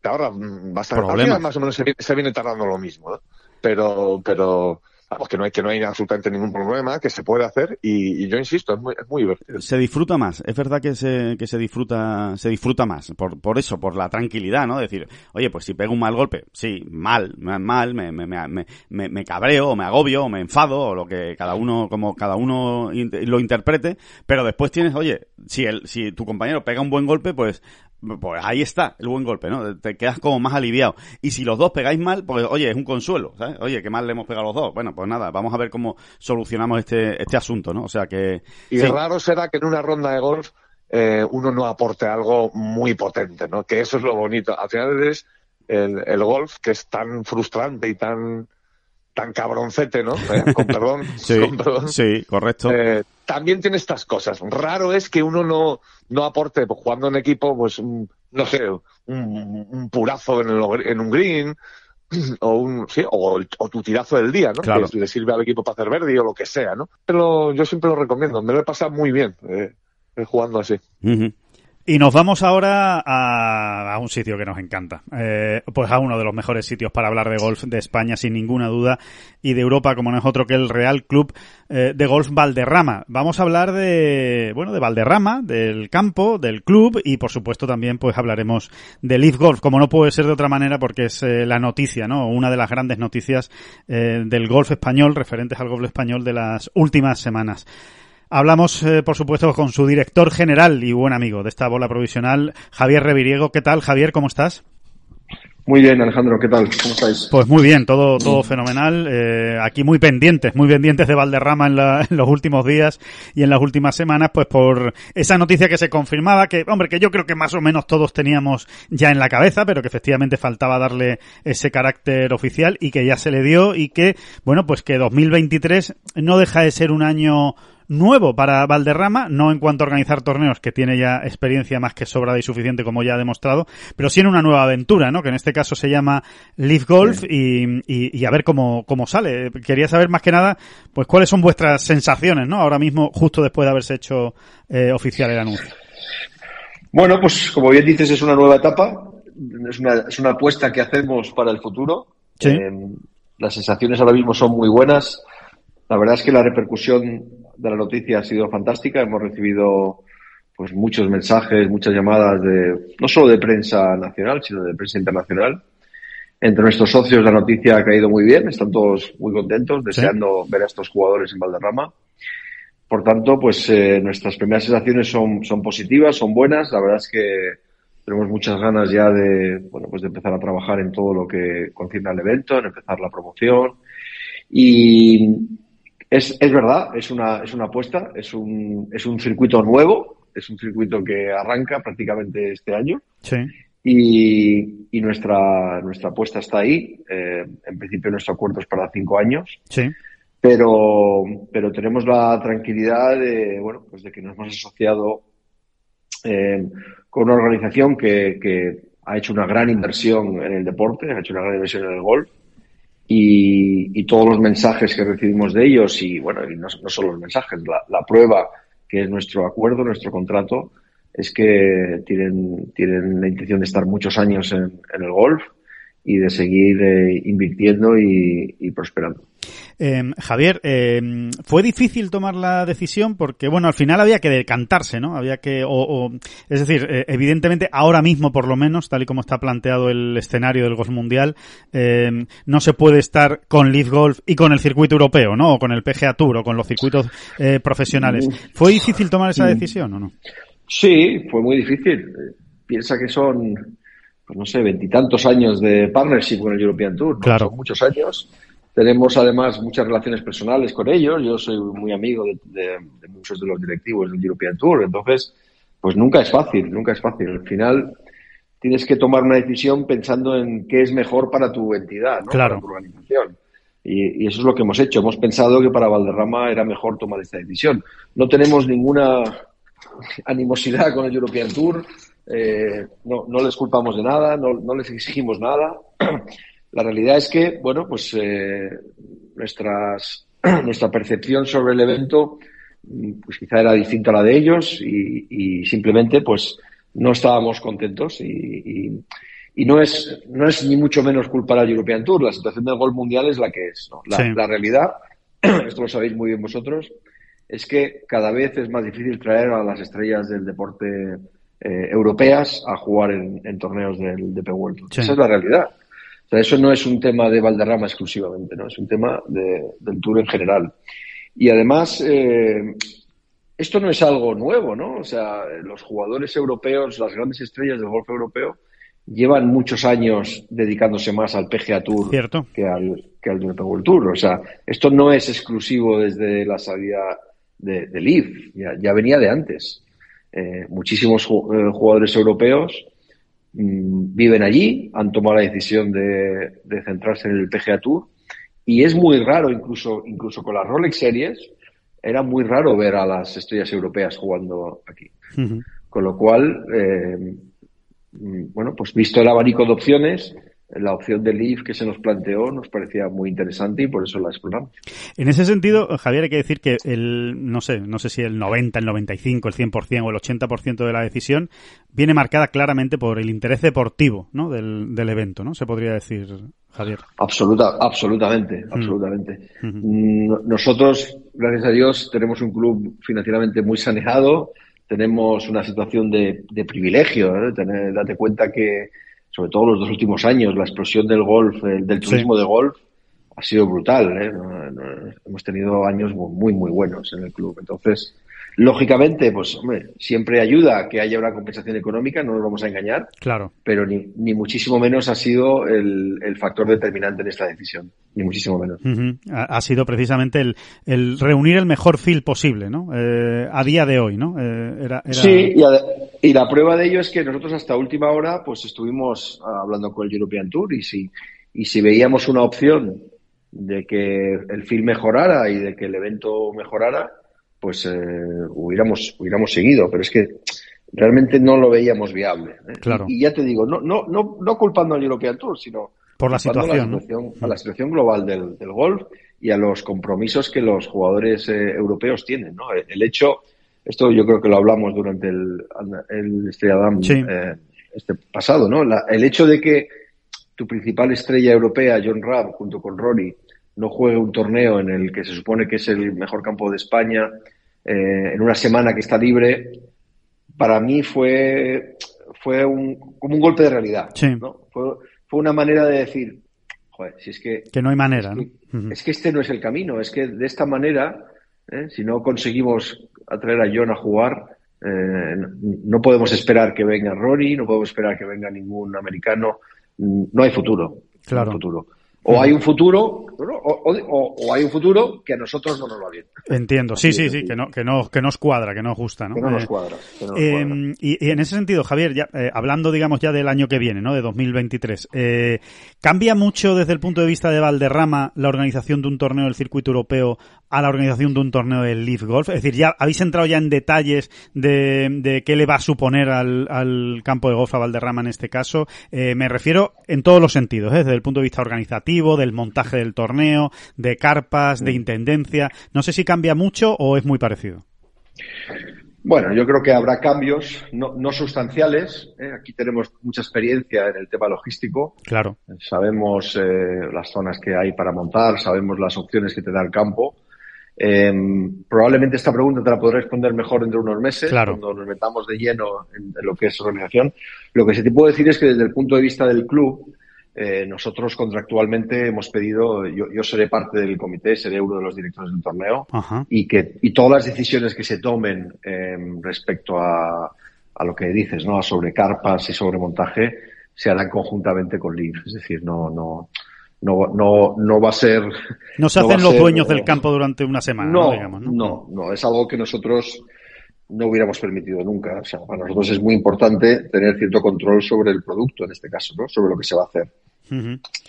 te ahorras bastante, más o menos se, viene tardando lo mismo, pero, pero vamos, que no hay que no hay absolutamente ningún problema, que se puede hacer y, yo insisto, es muy, es muy divertido. Se disfruta más, es verdad que se, que se disfruta, se disfruta más, por, por eso, por la tranquilidad, ¿no? Decir, oye, pues si pego un mal golpe, sí, mal, mal, me, me, me, me, me cabreo, o me agobio, o me enfado, o lo que cada uno, como cada uno lo interprete, pero después tienes, oye, si el, si tu compañero pega un buen golpe, pues pues ahí está el buen golpe, ¿no? Te quedas como más aliviado. Y si los dos pegáis mal, pues oye, es un consuelo, ¿sabes? Oye, qué mal le hemos pegado a los dos. Bueno, pues nada, vamos a ver cómo solucionamos este, este asunto, ¿no? O sea que... Y raro será que en una ronda de golf eh, uno no aporte algo muy potente, ¿no? Que eso es lo bonito. Al final es el, el golf que es tan frustrante y tan tan cabroncete, ¿no? Eh, con perdón. sí, con perdón. sí, correcto. Eh, también tiene estas cosas. Raro es que uno no, no aporte, pues, jugando en equipo, pues, no sé, un, un purazo en, el, en, un green, o un, sí, o, o, tu tirazo del día, ¿no? Claro. Que le sirve al equipo para hacer verde o lo que sea, ¿no? Pero yo siempre lo recomiendo. Me lo he pasado muy bien eh, jugando así. Uh -huh. Y nos vamos ahora a, un sitio que nos encanta, eh, pues a uno de los mejores sitios para hablar de golf de España, sin ninguna duda, y de Europa, como no es otro que el Real Club eh, de Golf Valderrama. Vamos a hablar de, bueno, de Valderrama, del campo, del club, y por supuesto también pues hablaremos de Leaf Golf, como no puede ser de otra manera porque es eh, la noticia, ¿no? Una de las grandes noticias del golf español, referentes al golf español de las últimas semanas. Hablamos, eh, por supuesto, con su director general y buen amigo de esta bola provisional, Javier Reviriego. ¿Qué tal, Javier? ¿Cómo estás? Muy bien, Alejandro, ¿qué tal? ¿Cómo estáis? Pues muy bien, todo, todo fenomenal. Eh, aquí muy pendientes, muy pendientes de Valderrama en, la, en, los últimos días y en las últimas semanas, pues por esa noticia que se confirmaba, que, hombre, que yo creo que más o menos todos teníamos ya en la cabeza, pero que efectivamente faltaba darle ese carácter oficial y que ya se le dio y que, bueno, pues que 2023 no deja de ser un año nuevo para Valderrama, no en cuanto a organizar torneos, que tiene ya experiencia más que sobrada y suficiente, como ya ha demostrado, pero sí en una nueva aventura, ¿no? Que en este caso se llama Leaf Golf sí. y, y, y, a ver cómo, cómo sale. Quería saber más que nada, pues cuáles son vuestras sensaciones, ¿no? Ahora mismo, justo después de haberse hecho eh, oficial el anuncio. Bueno, pues como bien dices, es una nueva etapa, es una, es una apuesta que hacemos para el futuro. Sí. Eh, las sensaciones ahora mismo son muy buenas. La verdad es que la repercusión de la noticia ha sido fantástica. Hemos recibido pues muchos mensajes, muchas llamadas de no solo de prensa nacional, sino de prensa internacional. Entre nuestros socios la noticia ha caído muy bien, están todos muy contentos, deseando ¿Sí? ver a estos jugadores en Valderrama. Por tanto, pues eh, nuestras primeras sensaciones son, son positivas, son buenas. La verdad es que tenemos muchas ganas ya de, bueno, pues de empezar a trabajar en todo lo que concierne al evento, en empezar la promoción. Y, es, es verdad, es una, es una apuesta, es un, es un circuito nuevo, es un circuito que arranca prácticamente este año. Sí. Y, y nuestra, nuestra apuesta está ahí. Eh, en principio nuestro acuerdo es para cinco años. Sí. Pero, pero tenemos la tranquilidad de, bueno, pues de que nos hemos asociado eh, con una organización que, que ha hecho una gran inversión en el deporte, ha hecho una gran inversión en el golf y, y, todos los mensajes que recibimos de ellos y bueno, y no, no solo los mensajes, la, la, prueba que es nuestro acuerdo, nuestro contrato, es que tienen, tienen la intención de estar muchos años en, el golf y de seguir eh, invirtiendo y prosperando. Eh, Javier, eh, fue difícil tomar la decisión porque, bueno, al final había que decantarse, ¿no? Había que, o, o es decir, eh, evidentemente ahora mismo, por lo menos, tal y como está planteado el escenario del golf mundial, eh, no se puede estar con Leaf Golf y con el circuito europeo, ¿no? O con el PGA Tour o con los circuitos eh, profesionales. ¿Fue difícil tomar esa decisión o no? Sí, fue muy difícil. Piensa que son, pues no sé, veintitantos años de partnership con el European Tour, ¿no? Claro. Son muchos años tenemos además muchas relaciones personales con ellos. Yo soy muy amigo de, de, de, muchos de los directivos del European Tour. Entonces, pues nunca es fácil, nunca es fácil. Al final tienes que tomar una decisión pensando en qué es mejor para tu entidad, ¿no? Claro. para tu organización. Y, y, eso es lo que hemos hecho. Hemos pensado que para Valderrama era mejor tomar esta decisión. No tenemos ninguna animosidad con el European Tour. Eh, no, no les culpamos de nada, no, no les exigimos nada. La realidad es que, bueno, pues eh, nuestras, nuestra percepción sobre el evento pues quizá era distinta a la de ellos y, y simplemente pues no estábamos contentos y, y, Y no es, no es ni mucho menos culpa del European Tour. La situación del gol mundial es la que es. ¿no? La, Sí. la realidad, esto lo sabéis muy bien vosotros, es que cada vez es más difícil traer a las estrellas del deporte eh, europeas a jugar en, en torneos del DP World Tour. Sí. Esa es la realidad. O sea, eso no es un tema de Valderrama exclusivamente, ¿no? Es un tema de- del Tour en general. Y además, eh, esto no es algo nuevo, ¿no? O sea, los jugadores europeos, las grandes estrellas del golf europeo, llevan muchos años dedicándose más al PGA Tour Cierto. que al, que al World Tour. O sea, esto no es exclusivo desde la salida de, de Leaf, ya, ya venía de antes. Eh, muchísimos eh, jugadores europeos viven allí, han tomado la decisión de, de centrarse en el PGA Tour y es muy raro, incluso, incluso con las Rolex Series, era muy raro ver a las estrellas europeas jugando aquí. Con lo cual, eh, mm, bueno, pues visto el abanico de opciones, la opción de Leaf que se nos planteó nos parecía muy interesante y por eso la exploramos. En ese sentido, Javier, hay que decir que el, no sé, no sé si el 90, el 95, el 100% o el 80% de la decisión viene marcada claramente por el interés deportivo, ¿no? Del, del evento, ¿no? Se podría decir, Javier. Absoluta, absolutamente, absolutamente. Ujú. Mm, Nosotros, gracias a Dios, tenemos un club financieramente muy saneado, tenemos una situación de, de privilegio. ¿eh? Tener- date cuenta que, sobre todo los dos últimos años, la explosión del golf, el- del Sí. turismo de golf, ha sido brutal. ¿eh? Hemos tenido años muy, muy buenos en el club. Entonces, lógicamente, pues, hombre, siempre ayuda que haya una compensación económica, no nos vamos a engañar Claro. pero ni, ni muchísimo menos ha sido el, el factor determinante en esta decisión, ni muchísimo menos. Ha, ha sido precisamente el, el reunir el mejor feel posible, ¿no? Eh, a día de hoy, ¿no? Eh, era, era- Sí, y la prueba de ello es que nosotros hasta última hora pues estuvimos ah, hablando con el European Tour y si, y si veíamos una opción de que el film mejorara y de que el evento mejorara, pues eh, hubiéramos, hubiéramos seguido, pero es que realmente no lo veíamos viable. ¿eh? Claro. Y, y ya te digo, no, no, no, no culpando al European Tour, sino Por la situación, a la situación, a la situación global del, del golf y a los compromisos que los jugadores eh, europeos tienen. ¿no? El, el hecho, esto yo creo que lo hablamos durante el, el Estrella Damm, Sí. eh, este pasado, ¿no? La- el hecho de que tu principal estrella europea, John Ram, junto con Rory, no juegue un torneo en el que se supone que es el mejor campo de España, eh, en una semana que está libre, para mí fue, fue un, como un golpe de realidad. Sí. ¿no? Fue, fue una manera de decir, joder, si es que Que no hay manera, ¿no? es que, es que este no es el camino, es que de esta manera, ¿eh? si no conseguimos atraer a John a jugar, eh, no, no podemos esperar que venga Rory, no podemos esperar que venga ningún americano, Mm, no hay futuro. Claro. No hay futuro. O hay un futuro, ¿no? o, o- o- o hay un futuro que a nosotros no nos va bien, Entiendo, sí, sí, sí, que no, que no, que nos cuadra, que nos gusta, ¿no? que no nos Eh, cuadra. que no nos Eh, cuadra. y, y en ese sentido, Javier, ya, eh, hablando, digamos, ya del año que viene, ¿no? De 2023, eh, ¿cambia mucho desde el punto de vista de Valderrama la organización de un torneo del circuito europeo a la organización de un torneo del Leaf Golf? Es decir, ya habéis entrado ya en detalles de, de qué le va a suponer al, al campo de golf a Valderrama en este caso. Eh, me refiero en todos los sentidos, ¿eh? desde el punto de vista organizativo, del montaje del torneo, de carpas, de intendencia. No sé si cambia mucho o es muy parecido. Bueno, yo creo que habrá cambios no, no sustanciales. ¿eh? Aquí tenemos mucha experiencia en el tema logístico. Claro. Sabemos eh, las zonas que hay para montar, sabemos las opciones que te da el campo. Eh, probablemente esta pregunta te la podré responder mejor dentro de unos meses, Claro. cuando nos metamos de lleno en, en lo que es organización. Lo que sí te puedo decir es que desde el punto de vista del club, eh, nosotros contractualmente hemos pedido, yo, yo seré parte del comité, seré uno de los directores del torneo, Ajá. y que y todas las decisiones que se tomen eh, respecto a, a lo que dices, ¿no? A sobre carpas y sobre montaje se harán conjuntamente con Leaf. Es decir, no, no, no, no, no va a ser. No se hacen los ser, dueños del campo durante una semana, ¿no? No, Digamos, ¿no? no, no, es algo que nosotros no hubiéramos permitido nunca. O sea, para nosotros es muy importante tener cierto control sobre el producto, en este caso, ¿no? Sobre lo que se va a hacer.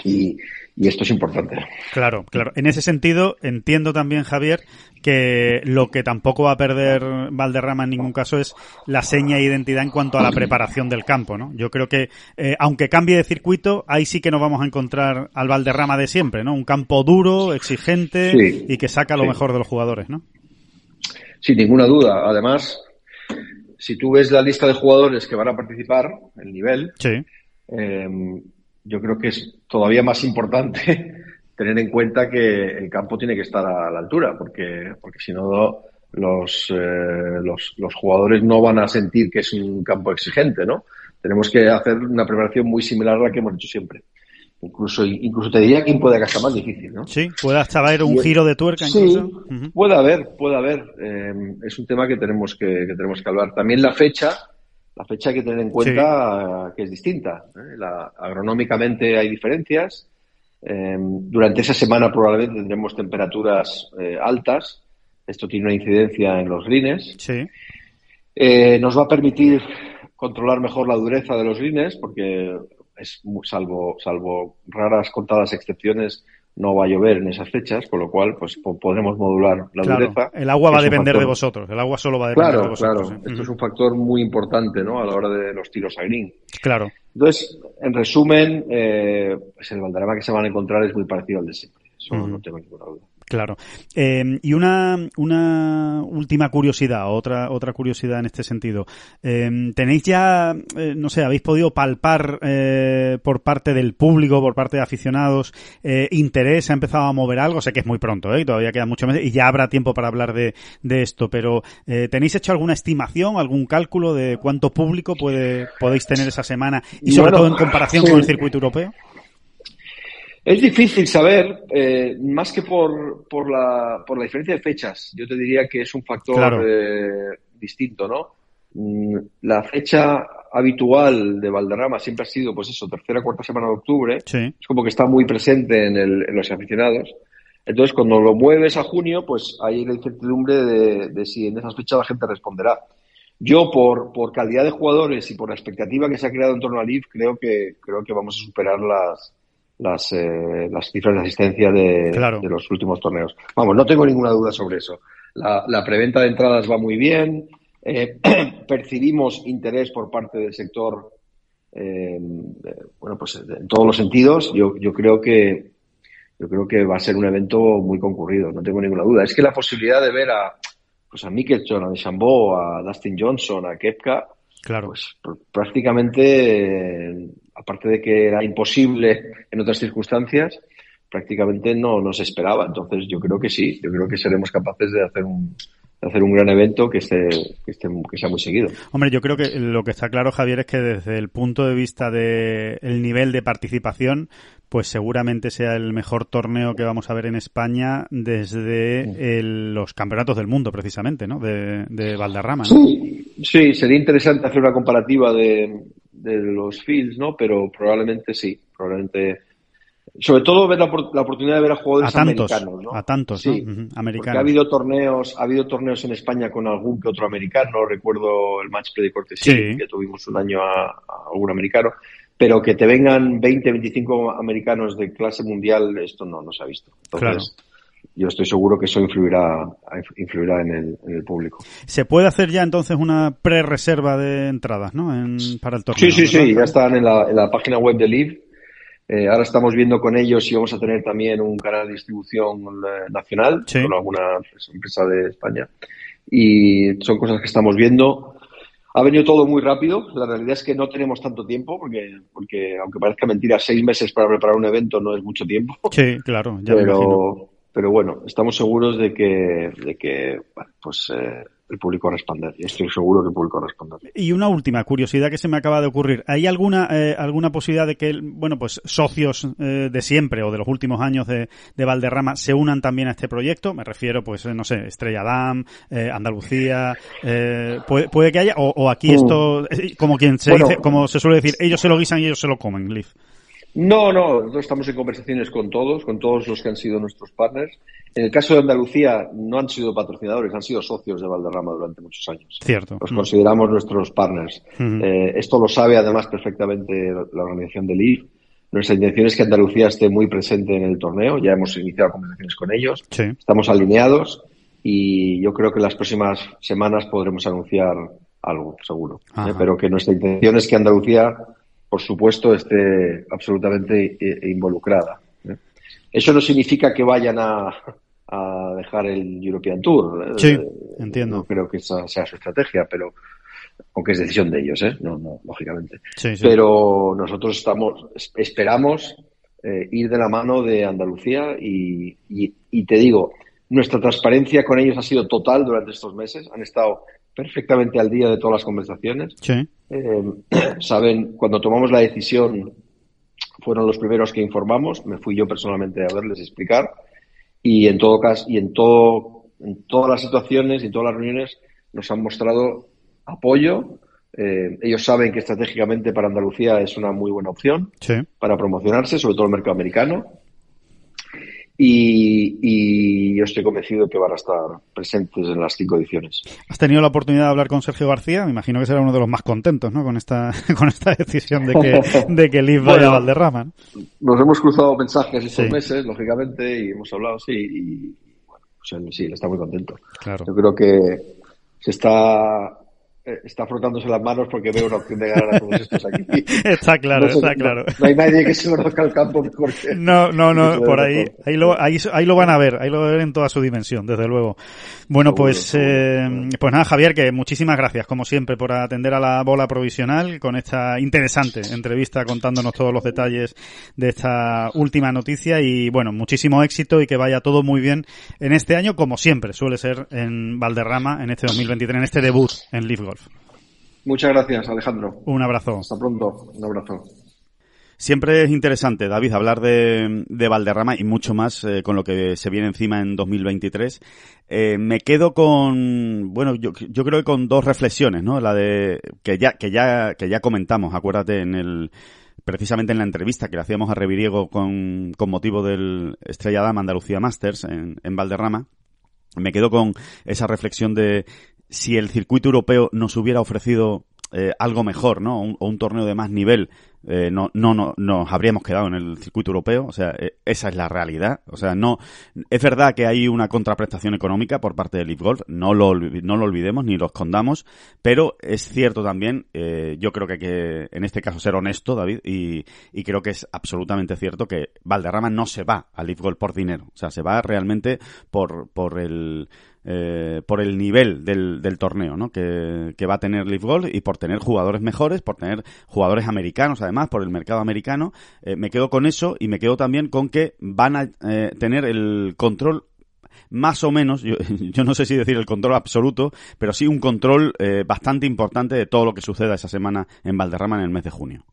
Y, y esto es importante. Claro, claro. En ese sentido, entiendo también, Javier, que lo que tampoco va a perder Valderrama en ningún caso es la seña de identidad en cuanto a la preparación del campo, ¿no? Yo creo que, eh, aunque cambie de circuito, ahí sí que nos vamos a encontrar al Valderrama de siempre, ¿no? Un campo duro, exigente Sí, y que saca lo sí. mejor de los jugadores, ¿no? Sin ninguna duda. Además, si tú ves la lista de jugadores que van a participar, el nivel, Sí. eh, yo creo que es todavía más importante tener en cuenta que el campo tiene que estar a la altura, porque, porque si no los, eh, los, los jugadores no van a sentir que es un campo exigente, ¿no? Tenemos que hacer una preparación muy similar a la que hemos hecho siempre. Incluso, incluso te diría que puede hasta más difícil, ¿no? Sí, puede hasta haber un giro de tuerca sí, incluso. puede haber, puede haber. Eh, es un tema que tenemos que, que, tenemos que hablar. También la fecha, la fecha hay que tener en cuenta sí. que es distinta. ¿eh? La, agronómicamente hay diferencias. Eh, durante esa semana probablemente tendremos temperaturas eh, altas. Esto tiene una incidencia en los. Sí. Eh, nos va a permitir controlar mejor la dureza de los greens porque es salvo salvo raras contadas excepciones no va a llover en esas fechas, con lo cual pues podremos modular la claro, dureza. El agua va a depender factor... de vosotros, el agua solo va a depender claro, de vosotros. Claro, ¿eh? esto es un factor muy importante ¿no? a la hora de los tiros a green. Claro. Entonces, en resumen, eh, pues el Valderrama que se van a encontrar es muy parecido al de siempre, eso uh -huh. no tengo ninguna duda. Claro. Eh, y una, una última curiosidad, otra, otra curiosidad en este sentido. Eh, ¿Tenéis ya, eh, no sé, habéis podido palpar eh, por parte del público, por parte de aficionados, eh, interés? ¿Ha empezado a mover algo? Sé que es muy pronto, ¿eh? todavía quedan muchos meses y ya habrá tiempo para hablar de, de esto, pero ¿tenéis hecho alguna estimación, algún cálculo de cuánto público puede, podéis tener esa semana y sobre bueno, todo en comparación sí. con el circuito europeo? Es difícil saber, eh, más que por, por, la, por la diferencia de fechas. Yo te diría que es un factor Claro. eh, distinto, ¿no? Mm, La fecha habitual de Valderrama siempre ha sido, pues eso, tercera, cuarta semana de octubre. Sí. Es como que está muy presente en, el, en los aficionados. Entonces, cuando lo mueves a junio, pues hay la incertidumbre de, de si en esas fechas la gente responderá. Yo, por, por calidad de jugadores y por la expectativa que se ha creado en torno al IF, creo que, creo que vamos a superar las, las, eh, las cifras de asistencia de, Claro. de los últimos torneos. Vamos, no tengo ninguna duda sobre eso. La, la preventa de entradas va muy bien. Eh, percibimos interés por parte del sector, eh, eh, bueno, pues en todos los sentidos. Yo, yo creo que yo creo que va a ser un evento muy concurrido, no tengo ninguna duda. Es que la posibilidad de ver a pues a Mickelson, a Deschambeau, a Dustin Johnson, a Kepka, Claro. pues pr- prácticamente, aparte de que era imposible en otras circunstancias, prácticamente no, no se esperaba. Entonces yo creo que sí, yo creo que seremos capaces de hacer un, de hacer un gran evento que esté, que esté, que sea muy seguido. Hombre, yo creo que lo que está claro, Javier, es que desde el punto de vista del el nivel de participación, pues seguramente sea el mejor torneo que vamos a ver en España desde el- los campeonatos del mundo, precisamente, ¿no? De, de Valderrama, ¿no? Sí, sí, sería interesante hacer una comparativa de, de los fields, ¿no? Pero probablemente sí, probablemente. Sobre todo ver la, la oportunidad de ver a A jugadores tantos, americanos, ¿no? a tantos, Sí, ¿no? Ujú, Porque ha Americanos. habido torneos, ha habido torneos en España con algún que otro americano, recuerdo el match play de cortesía, Sí. que tuvimos un año a, a algún americano, pero que te vengan 20, 25 americanos de clase mundial, esto no, no se ha visto. Entonces, yo estoy seguro que eso influirá, influirá en el, en el público. Se puede hacer ya entonces una pre-reserva de entradas, ¿no? En- para el torneo. Sí, sí, sí, ya están en la, en la página web de Live. Eh, ahora estamos viendo con ellos si vamos a tener también un canal de distribución eh, nacional Sí. con alguna empresa de España. Y son cosas que estamos viendo. Ha venido todo muy rápido. La realidad es que no tenemos tanto tiempo porque, porque aunque parezca mentira, seis meses para preparar un evento no es mucho tiempo. Sí, claro, ya me imagino. Pero, bueno, estamos seguros de que, de que bueno, pues, eh, el público. Y estoy seguro que el público responder. Y una última curiosidad que se me acaba de ocurrir. ¿Hay alguna eh, alguna posibilidad de que, bueno, pues socios eh, de siempre o de los últimos años de, de Valderrama se unan también a este proyecto? Me refiero, pues, eh, no sé, Estrella Damm, eh, Andalucía, eh, puede, puede que haya, o, o aquí Mm. esto, como quien se Bueno. dice, como se suele decir, ellos se lo guisan y ellos se lo comen, Liv. No, no, nosotros estamos en conversaciones con todos, con todos los que han sido nuestros partners. En el caso de Andalucía, no han sido patrocinadores, han sido socios de Valderrama durante muchos años. Cierto. Los Mm. consideramos nuestros partners. Eh, esto lo sabe además perfectamente la organización del IF. Nuestra intención es que Andalucía esté muy presente en el torneo. Ya hemos iniciado conversaciones con ellos. Sí. Estamos alineados y yo creo que en las próximas semanas podremos anunciar algo, seguro. ¿eh? Pero que nuestra intención es que Andalucía, por supuesto, esté absolutamente eh, involucrada. ¿eh? Eso no significa que vayan a, a dejar el European Tour. ¿eh? Sí, Eh, entiendo. No creo que esa sea su estrategia, pero aunque es decisión de ellos, ¿eh? No, no, lógicamente. Pero nosotros estamos, esperamos eh, ir de la mano de Andalucía y, y, te digo, nuestra transparencia con ellos ha sido total durante estos meses. Han estado perfectamente al día de todas las conversaciones. Eh, saben, cuando tomamos la decisión, fueron los primeros que informamos. Me fui yo personalmente a verles explicar. Y en todo caso, y en todo, en todas las situaciones y en todas las reuniones nos han mostrado apoyo. Eh, ellos saben que estratégicamente para Andalucía es una muy buena opción para promocionarse, sobre todo el mercado americano. Y, yo estoy convencido que van a estar presentes en las cinco ediciones. ¿Has tenido la oportunidad de hablar con Sergio García? Me imagino que será uno de los más contentos, ¿no? Con esta, con esta decisión de que, de que Liv vaya a Valderrama. Nos hemos cruzado mensajes estos meses, lógicamente, y hemos hablado, sí, y bueno, pues sí, él está muy contento. Claro. Yo creo que se está está frotándose las manos porque veo una opción de ganar a todos estos aquí. está claro, está claro. No, hay nadie que se conozca el campo mejor que No, no, no, por ahí, ahí lo, ahí, ahí lo van a ver, ahí lo van a ver en toda su dimensión, desde luego. Bueno, pues, eh, pues nada, Javier, que muchísimas gracias, como siempre, por atender a la bola provisional con esta interesante entrevista contándonos todos los detalles de esta última noticia y bueno, muchísimo éxito y que vaya todo muy bien en este año, como siempre suele ser en Valderrama, en este 2023, en este debut en Leaf Muchas gracias, Alejandro. Un abrazo. Hasta pronto. Un abrazo. Siempre es interesante, David, hablar de, Valderrama y mucho más eh, con lo que se viene encima en 2023. Eh, me quedo con, bueno, yo, yo, creo que con dos reflexiones, ¿no? La de que ya que ya que ya comentamos, acuérdate en el precisamente en la entrevista que le hacíamos a Reviriego con, con motivo del Estrella Dama Andalucía Masters en, en Valderrama. Me quedo con esa reflexión de si el circuito europeo nos hubiera ofrecido eh, algo mejor, ¿no? o un torneo de más nivel, eh, no, no, no, nos habríamos quedado en el circuito europeo. O sea, eh, esa es la realidad. O sea, no, es verdad que hay una contraprestación económica por parte del Leaf Golf. No lo, no lo olvidemos ni lo escondamos. Pero es cierto también, yo creo que hay que, en este caso, ser honesto, David, y, y creo que es absolutamente cierto que Valderrama no se va al Leaf Golf por dinero. O sea, se va realmente por, por el, eh, por el nivel del, del torneo ¿no? que, que, va a tener Leaf Golf y por tener jugadores mejores, por tener jugadores americanos además, por el mercado americano. Eh, me quedo con eso y me quedo también con que van a eh, tener el control más o menos, yo, yo, no sé si decir el control absoluto, pero sí un control eh, bastante importante de todo lo que suceda esa semana en Valderrama en el mes de junio.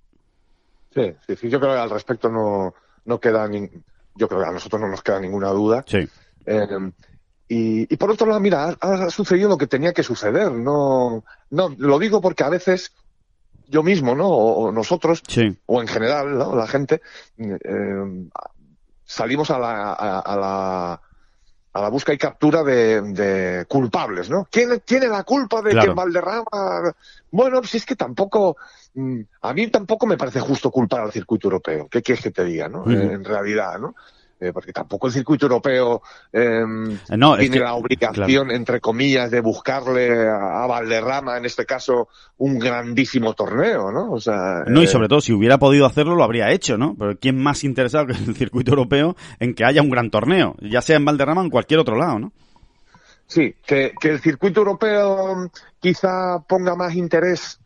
Sí, sí, sí yo creo que al respecto no, no queda, ni, yo creo que a nosotros no nos queda ninguna duda. Sí. Eh, y, por otro lado, mira, ha, sucedido lo que tenía que suceder. No, no, lo digo porque a veces yo mismo, ¿no? O, nosotros, o en general, la gente, eh, salimos a la, a, la, a la busca y captura de, culpables, ¿no? ¿Quién tiene la culpa de que Valderrama? Bueno, si es que tampoco, mm, a mí tampoco me parece justo culpar al circuito europeo. ¿Qué quieres que te diga, no? en realidad, ¿no? Eh, porque tampoco el circuito europeo eh, tiene la obligación, entre comillas, de buscarle a, Valderrama, en este caso, un grandísimo torneo, ¿no? O sea, no, y eh, sobre todo, si hubiera podido hacerlo, lo habría hecho, ¿no? Pero ¿quién más interesado que el circuito europeo en que haya un gran torneo, ya sea en Valderrama o en cualquier otro lado, ¿no? Sí, que, que el circuito europeo quizá ponga más interés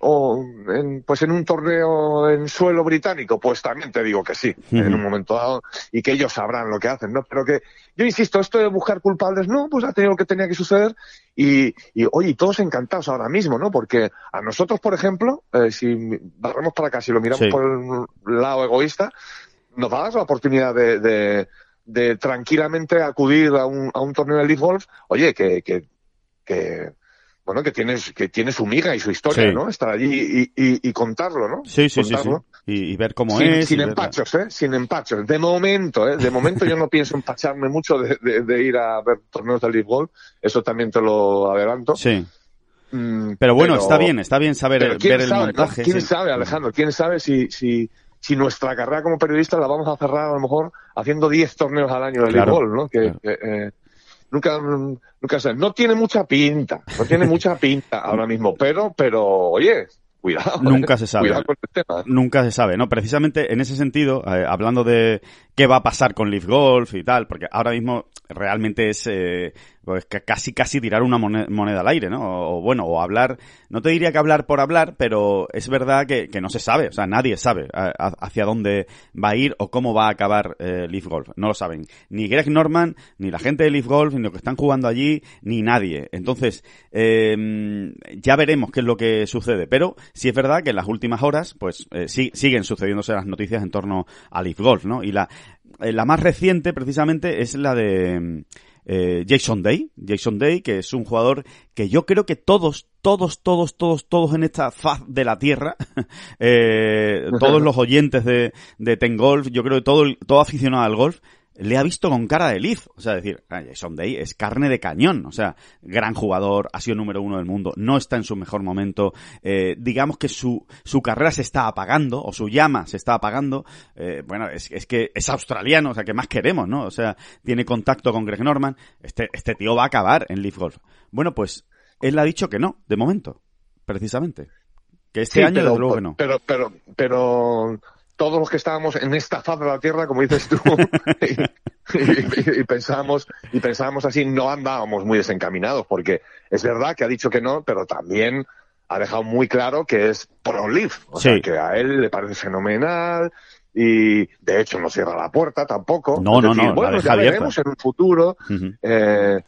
o en, pues en un torneo en suelo británico, pues también te digo que sí, en un momento dado, y que ellos sabrán lo que hacen, ¿no? Pero que, yo insisto, esto de buscar culpables, no, pues ha tenido lo que tenía que suceder, y, y oye, todos encantados ahora mismo, ¿no? Porque a nosotros, por ejemplo, eh, si barremos para acá, si lo miramos por el lado egoísta, nos da la oportunidad de, de, de tranquilamente acudir a un, a un torneo de Leaf Golf, oye, que, que, que bueno, que tienes que tiene su miga y su historia, ¿no? Estar allí y, y, contarlo, ¿no? Sí, sí, sí, Y, ver cómo es. Sin empachos, ¿eh? Sin empachos. De momento, ¿eh? De momento yo no pienso empacharme mucho de, de, ir a ver torneos de League. Eso también te lo adelanto. Sí. Mm, pero bueno, está bien, está bien saber ver el montaje. ¿Quién sabe, Alejandro? ¿Quién sabe si, si, si nuestra carrera como periodista la vamos a cerrar a lo mejor haciendo 10 torneos al año de League Golf, ¿no? Que, eh, nunca, nunca sé. No tiene mucha pinta, no tiene mucha pinta ahora mismo, pero, pero, oye, cuidado. ¿eh? Nunca se sabe. Nunca se sabe, ¿no? Precisamente en ese sentido, eh, hablando de qué va a pasar con Leaf Golf y tal, porque ahora mismo realmente es eh, pues casi casi tirar una moneda, al aire, ¿no? O, bueno, o hablar, no te diría que hablar por hablar, pero es verdad que, que no se sabe, o sea, nadie sabe hacia dónde va a ir o cómo va a acabar eh, Leaf Golf. No lo saben. Ni Greg Norman, ni la gente de Leaf Golf, ni los que están jugando allí, ni nadie. Entonces, eh, ya veremos qué es lo que sucede. Pero sí es verdad que en las últimas horas, pues eh, sí, siguen sucediéndose las noticias en torno a Leaf Golf, ¿no? Y la, eh, la más reciente, precisamente, es la de eh, Jason Day. Jason Day, que es un jugador que yo creo que todos, todos, todos, todos, todos en esta faz de la Tierra, eh, todos los oyentes de, de Ten Golf, yo creo que todo, todo aficionado al golf, le ha visto con cara de Leaf. O sea, decir, ah, Jason Day es carne de cañón. O sea, gran jugador, ha sido número uno del mundo, no está en su mejor momento. Eh, digamos que su, su carrera se está apagando, o su llama se está apagando. Eh, bueno, es, es que es australiano, o sea, que más queremos, ¿no? O sea, tiene contacto con Greg Norman. Este, este tío va a acabar en Leaf Golf. Bueno, pues él ha dicho que no, de momento, precisamente. Que este año, desde luego que no. Pero, pero, pero todos los que estábamos en esta faz de la Tierra, como dices tú, y, pensábamos, y pensábamos así, no andábamos muy desencaminados, porque es verdad que ha dicho que no, pero también ha dejado muy claro que es pro-Leaf, o sea, que a él le parece fenomenal, y de hecho no cierra la puerta tampoco. No, no, no, bueno, ya veremos en un futuro, eh,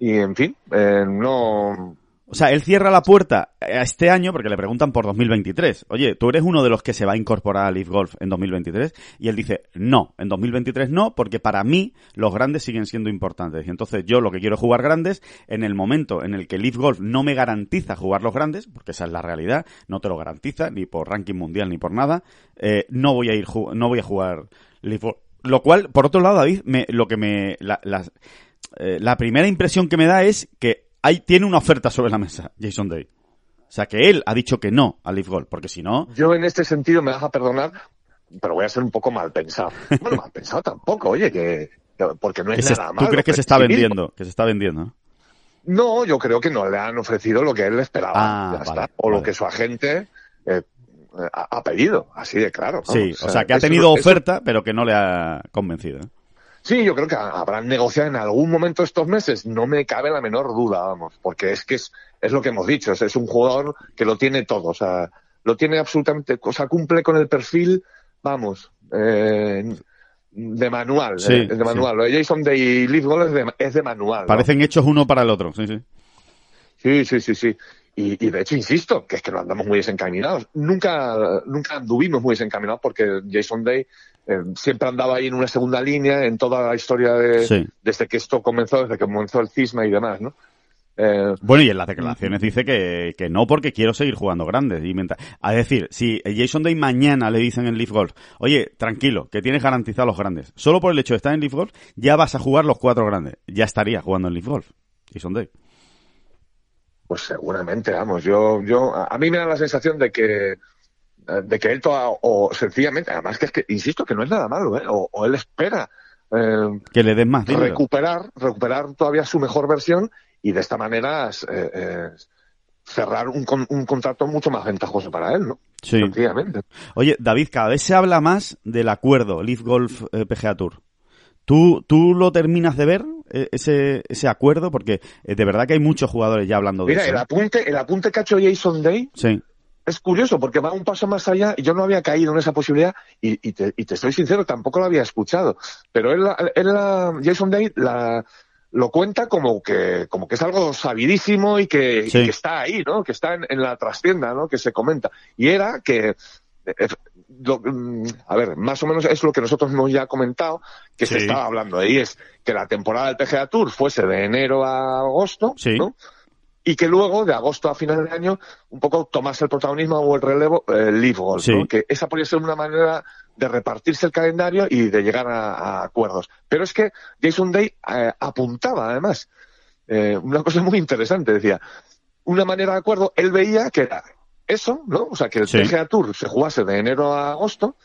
y en fin, eh, no, o sea, él cierra la puerta a este año porque le preguntan por 2023. Oye, ¿tú eres uno de los que se va a incorporar a Leaf Golf en 2023? Y él dice, no, en 2023 no, porque para mí los grandes siguen siendo importantes. Y entonces yo lo que quiero es jugar grandes en el momento en el que Leaf Golf no me garantiza jugar los grandes, porque esa es la realidad, no te lo garantiza ni por ranking mundial ni por nada, eh, no voy a ir, no voy a jugar Leaf Golf. Lo cual, por otro lado, David, me, lo que me, la, eh, la primera impresión que me da es que ahí tiene una oferta sobre la mesa, Jason Day. O sea, que él ha dicho que no a Leaf Gold, porque si no... Yo en este sentido me vas a perdonar, pero voy a ser un poco mal pensado. Bueno, mal pensado tampoco, oye, que... Porque no es nada malo. ¿Tú crees que se está vendiendo? Que se está vendiendo, ¿no? yo creo que no le han ofrecido lo que él esperaba. Ah, ya está. O lo que su agente eh, ha, pedido, así de claro. Sí, o sea, que ha tenido oferta, pero que no le ha convencido. Sí, yo creo que habrán negociado en algún momento estos meses, no me cabe la menor duda, vamos, porque es que es, es lo que hemos dicho, es, un jugador que lo tiene todo, o sea, lo tiene absolutamente, o sea, cumple con el perfil, vamos, eh, de manual, eh, de manual. Lo de Jason Day y Leaf Gold es de, es de manual. Parecen hechos uno para el otro, sí, sí. Sí, sí, sí, sí. Y, y, de hecho, insisto, que es que no andamos muy desencaminados. Nunca, nunca anduvimos muy desencaminados porque Jason Day eh, siempre andaba ahí en una segunda línea en toda la historia de, desde que esto comenzó, desde que comenzó el cisma y demás, ¿no? Eh, bueno, y en las declaraciones dice que, que no porque quiero seguir jugando grandes. Y a decir, si Jason Day mañana le dicen en Leaf Golf, oye, tranquilo, que tienes garantizados los grandes. Solo por el hecho de estar en Leaf Golf, ya vas a jugar los cuatro grandes. Ya estaría jugando en Leaf Golf. Jason Day. Pues seguramente, vamos. Yo, yo, a mí me da la sensación de que eh, de que él o sencillamente, además que es que, insisto, que no es nada malo, ¿eh? o, él espera eh, que le den más recuperar, recuperar todavía su mejor versión y de esta manera cerrar un, un contrato mucho más ventajoso para él, ¿no? Sí. Oye, David, cada vez se habla más del acuerdo Leaf Golf PGA Tour. ¿Tú, ¿Tú lo terminas de ver, ese, ese acuerdo? Porque de verdad que hay muchos jugadores ya hablando de eso. Mira, el apunte, el apunte que ha hecho Jason Day sí es curioso porque va un paso más allá y yo no había caído en esa posibilidad y, te, y te, estoy sincero, tampoco lo había escuchado. Pero él, él Jason Day la, lo cuenta como que, como que es algo sabidísimo y que, está ahí, ¿no? Que está en, la trastienda, ¿no? Que se comenta. Y era que, eh, mm, a ver, más o menos es lo que nosotros hemos ya comentado, que se estaba hablando ahí, es que la temporada del PGA Tour fuese de enero a agosto, ¿no? Y que luego, de agosto a final de año, un poco tomase el protagonismo o el relevo el eh, Leaf Golf, que esa podría ser una manera de repartirse el calendario y de llegar a, acuerdos. Pero es que Jason Day eh, apuntaba, además, eh, una cosa muy interesante, decía, una manera de acuerdo, él veía que era eso, ¿no? O sea, que el PGA Tour se jugase de enero a agosto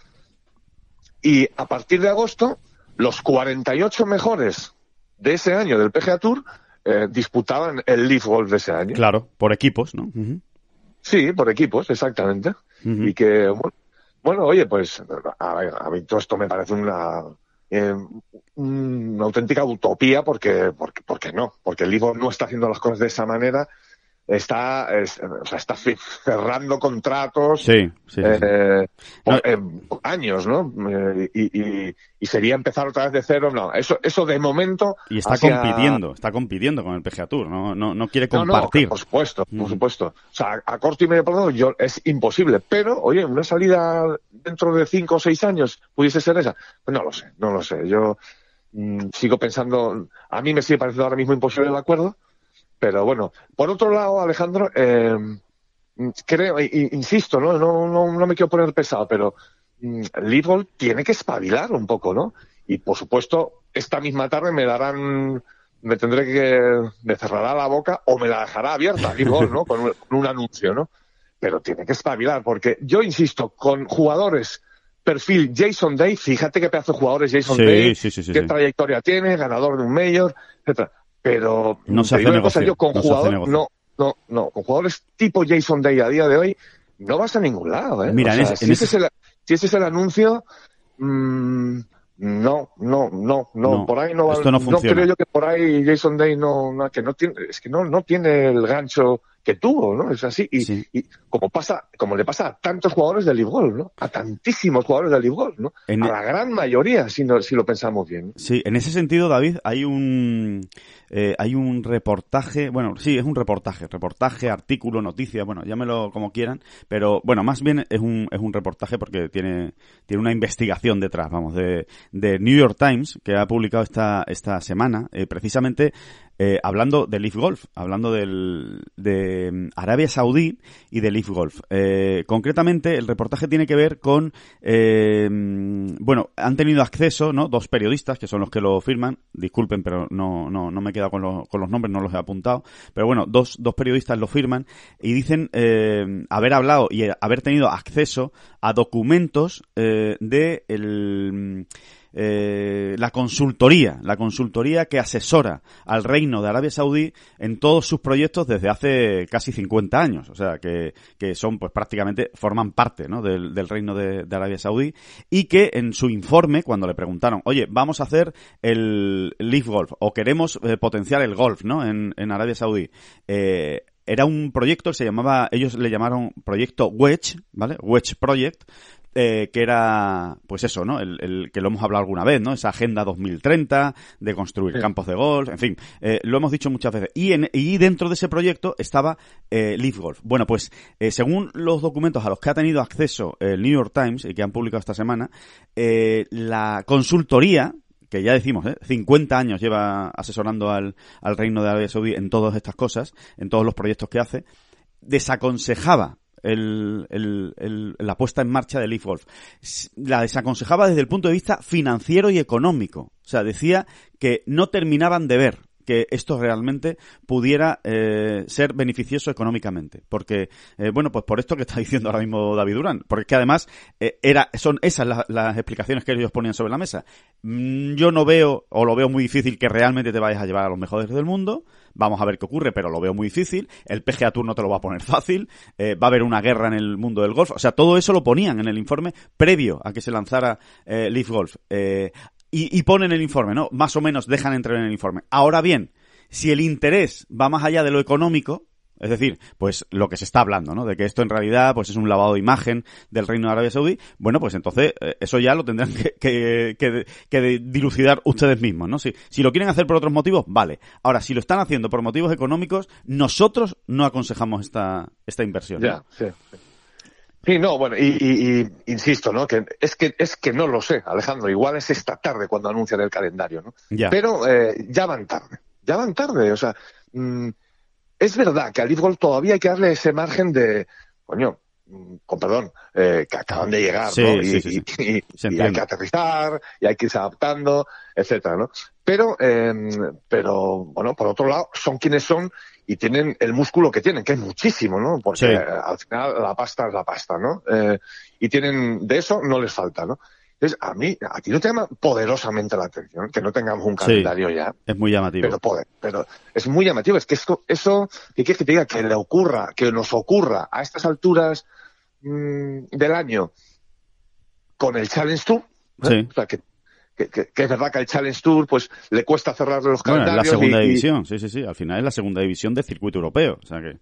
y a partir de agosto, los 48 mejores de ese año del PGA Tour eh, disputaban el Leaf Golf de ese año. Claro, por equipos, ¿no? Sí, por equipos, exactamente. Y que, bueno, oye, pues a, mí todo esto me parece una eh, una auténtica utopía porque, porque, porque no, porque el Liverpool no está haciendo las cosas de esa manera está, es, o sea, está cerrando contratos sí, sí, eh, No. eh, años, ¿no? Eh, y, y, y sería empezar otra vez de cero. No, eso, eso de momento. Y está hacia- compitiendo, está compitiendo con el PGA Tour, no, no, no quiere No, no, compartir. por supuesto, por supuesto. O sea, a corto y medio plazo yo, es imposible. Pero, oye, una salida dentro de cinco o seis años pudiese ser esa. Pues no lo sé, no lo sé. Yo mm, sigo pensando, a mí me sigue pareciendo ahora mismo imposible el acuerdo. Pero bueno, por otro lado, Alejandro, eh, creo, insisto, ¿no? No, no, no me quiero poner pesado, pero mm, Lidl tiene que espabilar un poco, ¿no? Y por supuesto, esta misma tarde me darán, me tendré que, me cerrará la boca o me la dejará abierta, Lidl, ¿no? Con un, con un anuncio, ¿no? Pero tiene que espabilar, porque yo insisto, con jugadores perfil Jason Day, fíjate qué pedazo de jugadores Jason Sí, Day, sí, sí, sí, qué sí. trayectoria tiene, ganador de un mayor, etcétera. Pero No se hace cosa, yo con no jugadores, no, no, no, con jugadores tipo Jason Day a día de hoy, no vas a ningún lado, ¿eh? Mira, O en sea, ese- si, en ese ese- es el, si ese es el anuncio, mm, no, no, no, no, No, por ahí no va, esto no funciona. creo yo que por ahí Jason Day no, no, que no tiene, es que no, no tiene el gancho que tuvo, ¿no? Es así, y, Sí. y como pasa, como le pasa a tantos jugadores del Golf, ¿no? A tantísimos jugadores del Golf, ¿no? En- A la gran mayoría, si, no, si lo pensamos bien. Sí, en ese sentido, David, hay un eh, hay un reportaje, bueno, sí, es un reportaje, reportaje, artículo, noticia, bueno, llámelo como quieran, pero bueno, más bien es un es un reportaje porque tiene tiene una investigación detrás, vamos, de, de New York Times que ha publicado esta esta semana, eh, precisamente eh, hablando de Leaf Golf, hablando del, de mm, Arabia Saudí y de Leaf Golf. Eh, concretamente, el reportaje tiene que ver con, eh, mm, bueno, han tenido acceso, ¿no? Dos periodistas, que son los que lo firman, disculpen, pero no, no, no me he quedado con, los- con los nombres, no los he apuntado, pero bueno, dos, dos periodistas lo firman y dicen eh, haber hablado y haber tenido acceso a documentos de el, eh, la consultoría, la consultoría que asesora al reino de Arabia Saudí en todos sus proyectos desde hace casi 50 años, o sea, que, que son pues prácticamente, forman parte ¿no? del, del reino de, Arabia Saudí y que en su informe, cuando le preguntaron, oye, vamos a hacer el Leaf Golf o queremos eh, potenciar el golf ¿no? en, en Arabia Saudí, eh, era un proyecto que se llamaba, ellos le llamaron proyecto Wedge, ¿vale? Wedge Project, eh, que era, pues eso, ¿no? El, el que lo hemos hablado alguna vez, ¿no? Esa agenda 2030 de construir Sí. campos de golf, en fin, eh, lo hemos dicho muchas veces. Y, en, y dentro de ese proyecto estaba eh, Leaf Golf. Bueno, pues eh, según los documentos a los que ha tenido acceso el New York Times y que han publicado esta semana, la consultoría, que ya decimos, ¿eh? 50 años lleva asesorando al, al reino de Arabia Saudí en todas estas cosas, en todos los proyectos que hace, desaconsejaba el, el- el- la puesta en marcha de Leaf La desaconsejaba desde el punto de vista financiero y económico. O sea, decía que no terminaban de ver que esto realmente pudiera eh, ser beneficioso económicamente. Porque, eh, bueno, pues por esto que está diciendo ahora mismo David Durán. Porque que además eh, era, son esas la- las explicaciones que ellos ponían sobre la mesa. Mm, Yo no veo, o lo veo muy difícil, que realmente te vayas a llevar a los mejores del mundo. Vamos a ver qué ocurre, pero lo veo muy difícil. El PGA Tour no te lo va a poner fácil. Eh, va a haber una guerra en el mundo del golf. O sea, todo eso lo ponían en el informe previo a que se lanzara Leaf Golf. Y, ponen el informe, ¿no? Más o menos dejan entrar en el informe. Ahora bien, si el interés va más allá de lo económico, es decir, pues lo que se está hablando, ¿no? De que esto en realidad pues es un lavado de imagen del Reino de Arabia Saudí, bueno, pues entonces eh, eso ya lo tendrán que, que, que- que dilucidar ustedes mismos, ¿no? Si, si lo quieren hacer por otros motivos, vale. Ahora, si lo están haciendo por motivos económicos, nosotros no aconsejamos esta, esta inversión. Sí, no, bueno, y, y- y insisto, ¿no? Que es que es que no lo sé, Alejandro. Igual es esta tarde cuando anuncian el calendario, ¿no? Ya. Pero eh, ya van tarde, ya van tarde. O sea, mm, es verdad que al Golf todavía hay que darle ese margen de, coño, mm, con perdón, eh, que acaban de llegar, Sí, ¿no? sí, y, sí, sí. y- hay que aterrizar, y hay que irse adaptando, etcétera, ¿no? Pero, eh, pero, bueno, por otro lado, son quienes son y tienen el músculo que tienen, que es muchísimo, ¿no? Porque Sí. al final la pasta es la pasta, ¿no? Eh, y tienen, de eso no les falta, ¿no? Entonces, a mí, a ti no te llama poderosamente la atención que no tengamos un Sí. calendario ya. Es muy llamativo. Pero, poder, pero es muy llamativo. Es que esto, eso, ¿qué quieres que te diga? Que le ocurra, que nos ocurra a estas alturas mm, del año con el Challenge Tour. ¿eh? Sí. O sea, que, que, que- que es verdad que al Challenge Tour pues le cuesta cerrar los Bueno, es la calendarios. segunda y- y- división, sí, sí, sí. Al final es la segunda división del circuito europeo. O sea que.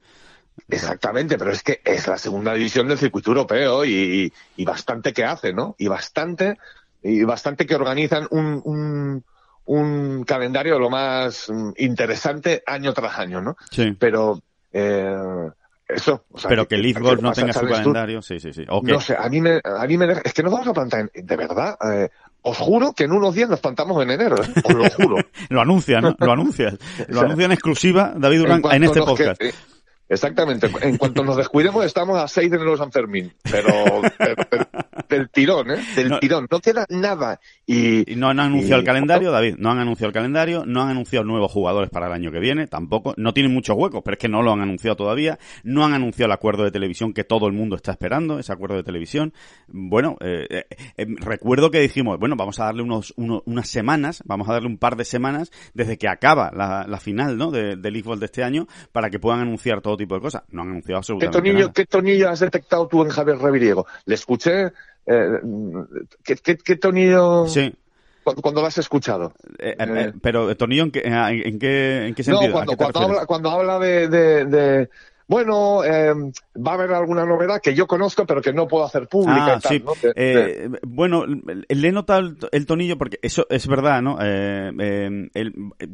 Exactamente, pero es que es la segunda división del circuito europeo y, y- bastante que hace, ¿no? Y bastante, y bastante que organizan un, un, un calendario lo más mm, interesante año tras año, ¿no? Sí. Pero eh, eso. o sea, Pero que Leaf Golf no tenga su calendario, sí, sí, sí. O que- No sé, a mí me, a mí me deja- es que nos vamos a plantar, de verdad, eh, os juro que en unos días nos plantamos en enero, ¿eh? os lo juro. Lo anuncian, ¿no? Lo anuncias. Lo sea, anuncian exclusiva David Durán en, este que- podcast. eh, exactamente. En cuanto nos descuidemos, estamos a 6 de enero de San Fermín. Pero, pero- pero- del tirón, ¿eh? Del No. tirón. No queda nada. Y, Y no han anunciado y- el calendario, David. No han anunciado el calendario, no han anunciado nuevos jugadores para el año que viene, tampoco. No tienen muchos huecos, pero es que no lo han anunciado todavía. No han anunciado el acuerdo de televisión que todo el mundo está esperando, ese acuerdo de televisión. Bueno, eh, eh, eh, recuerdo que dijimos, bueno, vamos a darle unos, uno- unas semanas, vamos a darle un par de semanas desde que acaba la, la final, ¿no? De, del eFootball de este año para que puedan anunciar todo tipo de cosas. No han anunciado ¿Qué absolutamente nada. ¿Qué tonillo has detectado tú en Javier Reviriego? Le escuché. Eh, ¿qué, qué, qué tonillo Sí, cuando, cuando lo has escuchado? eh, eh, eh, pero Tornillo, ¿en qué, en, qué, en qué sentido? No, ¿A cuando, te cuando, habla, cuando habla de, de, de- bueno, eh, va a haber alguna novedad que yo conozco pero que no puedo hacer pública Ah, y tal, sí. ¿no? De- de- Eh, bueno, le he notado el, el tonillo porque eso es verdad, ¿no? Eh, él-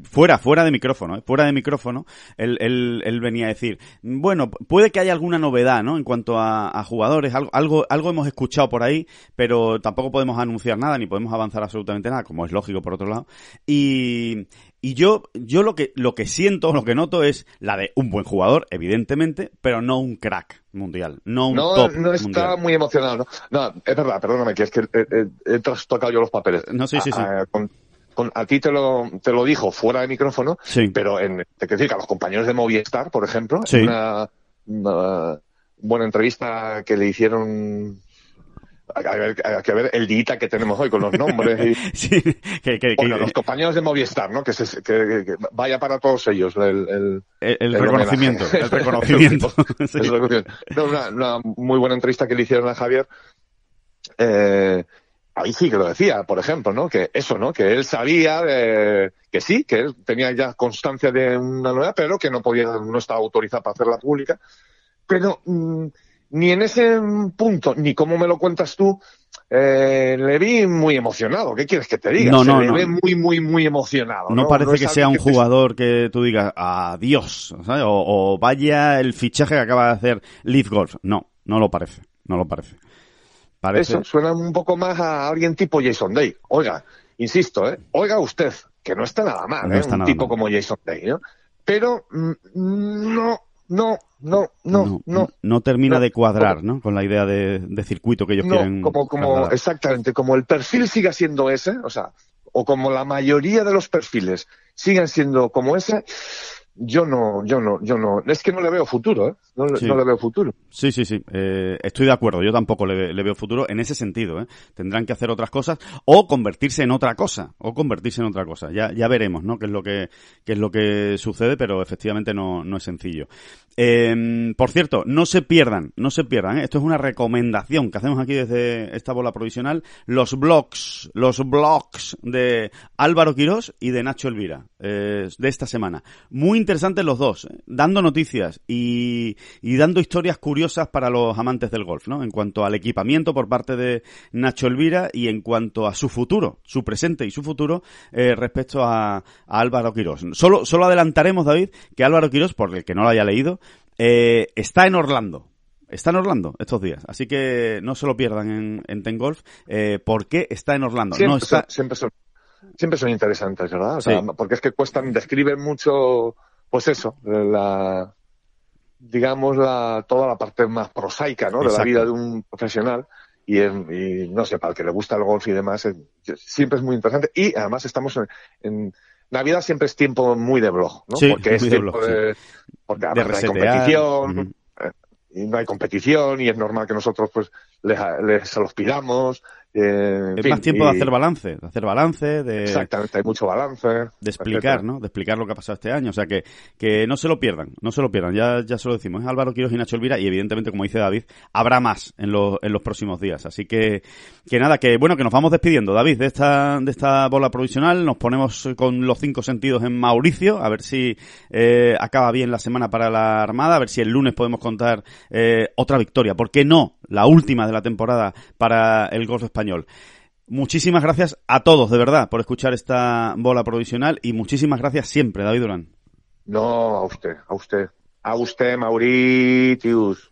fuera, fuera de micrófono, ¿eh? fuera de micrófono, él, él, él venía a decir, bueno, puede que haya alguna novedad, ¿no? En cuanto a, a jugadores, algo, algo, algo hemos escuchado por ahí, pero tampoco podemos anunciar nada ni podemos avanzar absolutamente nada, como es lógico por otro lado. Y, y yo, yo lo que, lo que siento, lo que noto es la de un buen jugador, evidentemente, pero no un crack mundial, no un no, top no está mundial. muy emocionado. ¿no? No, es verdad, perdóname, que es que he, he- he trastocado yo los papeles. No, sí, sí, sí. A, a- con- con- a ti te lo, te lo dijo fuera de micrófono, Sí. pero en, te quiero decir que a los compañeros de Movistar, por ejemplo, Sí. en una, una buena entrevista que le hicieron. Hay que ver, hay que ver el dita que tenemos hoy con los nombres y, Sí, que, que- que- Bueno, los compañeros de Movistar, ¿no? Que, se- que- vaya para todos ellos el, el, el, el el reconocimiento, el reconocimiento. Sí. No, una, una muy buena entrevista que le hicieron a Javier. Eh, ahí sí que lo decía, por ejemplo, ¿no? Que eso, ¿no? Que él sabía de- que sí, que él tenía ya constancia de una novedad, pero que no podía, no estaba autorizado para hacerla pública. Pero mm, ni en ese punto, ni como me lo cuentas tú, eh, le vi muy emocionado. ¿Qué quieres que te diga? No, Se no, le no. ve muy, muy, muy emocionado. No, parece que sea un te- jugador que tú digas adiós, ¿sabes? O, o vaya el fichaje que acaba de hacer Leaf Golf. No, no lo parece, no lo parece. Parece, Eso suena un poco más a alguien tipo Jason Day. Oiga, insisto, ¿eh? Oiga usted, que no está nada mal, No ¿eh? está Un nada tipo mal. como Jason Day, ¿no? Pero mm, no, no, no, no, no. no termina de cuadrar, ¿no? Con la idea de, de circuito que ellos No, quieren. como, como, exactamente, como el perfil siga siendo ese, o sea, o como la mayoría de los perfiles sigan siendo como ese, yo no, yo no, yo no, es que no le veo futuro, ¿eh? No, le- Sí. no le veo futuro. Sí, sí, sí. Eh, estoy de acuerdo. Yo tampoco le, le veo futuro en ese sentido. ¿eh? Tendrán que hacer otras cosas o convertirse en otra cosa. O convertirse en otra cosa. Ya, ya veremos, ¿no? Qué es lo que, qué es lo que sucede, pero efectivamente no, no es sencillo. Eh, por cierto, no se pierdan, no se pierdan. ¿eh? Esto es una recomendación que hacemos aquí desde esta bola provisional. Los blogs, los blogs de Álvaro Quirós y de Nacho Elvira eh, de esta semana. Muy interesantes los dos, ¿eh? dando noticias y, y dando historias curiosas para los amantes del golf, ¿no? En cuanto al equipamiento por parte de Nacho Elvira y en cuanto a su futuro, su presente y su futuro eh, respecto a, a Álvaro Quirós. Solo, solo adelantaremos, David, que Álvaro Quirós, por el que no lo haya leído, eh, está en Orlando. Está en Orlando estos días, así que no se lo pierdan en, en Ten Golf. ¿Por qué está en Orlando? Siempre, no está... son, siempre, son, siempre son interesantes, ¿verdad? O Sí. sea, porque es que cuestan, describen mucho, pues eso, la, digamos, la, toda la parte más prosaica, ¿no? De la vida de un profesional. Y, en- y no sé, para el que le gusta el golf y demás, es- siempre es muy interesante. Y además estamos en, en Navidad siempre es tiempo muy de blog, ¿no? Sí, porque es de tiempo blog, sí. de, porque De no hay competición, eh, y no hay competición y es normal que nosotros pues les, les se los pidamos Eh, Es fin, más tiempo de hacer balance, de hacer balance, de, Exactamente, hay mucho balance. de explicar, etcétera. ¿no? De explicar lo que ha pasado este año. O sea, que, que no se lo pierdan, no se lo pierdan. Ya, ya se lo decimos. Es Álvaro Quiroz y Nacho Elvira y evidentemente, como dice David, habrá más en los, en los próximos días. Así que, que nada, que bueno, que nos vamos despidiendo, David, de esta, de esta bola provisional. Nos ponemos con los cinco sentidos en Mauricio, a ver si eh, acaba bien la semana para la Armada, a ver si el lunes podemos contar eh, otra victoria. ¿Por qué no? La última de la temporada para el golf español. Muchísimas gracias a todos, de verdad, por escuchar esta bola provisional y muchísimas gracias siempre, David Durán. No, a usted, a usted. A usted, Mauritius.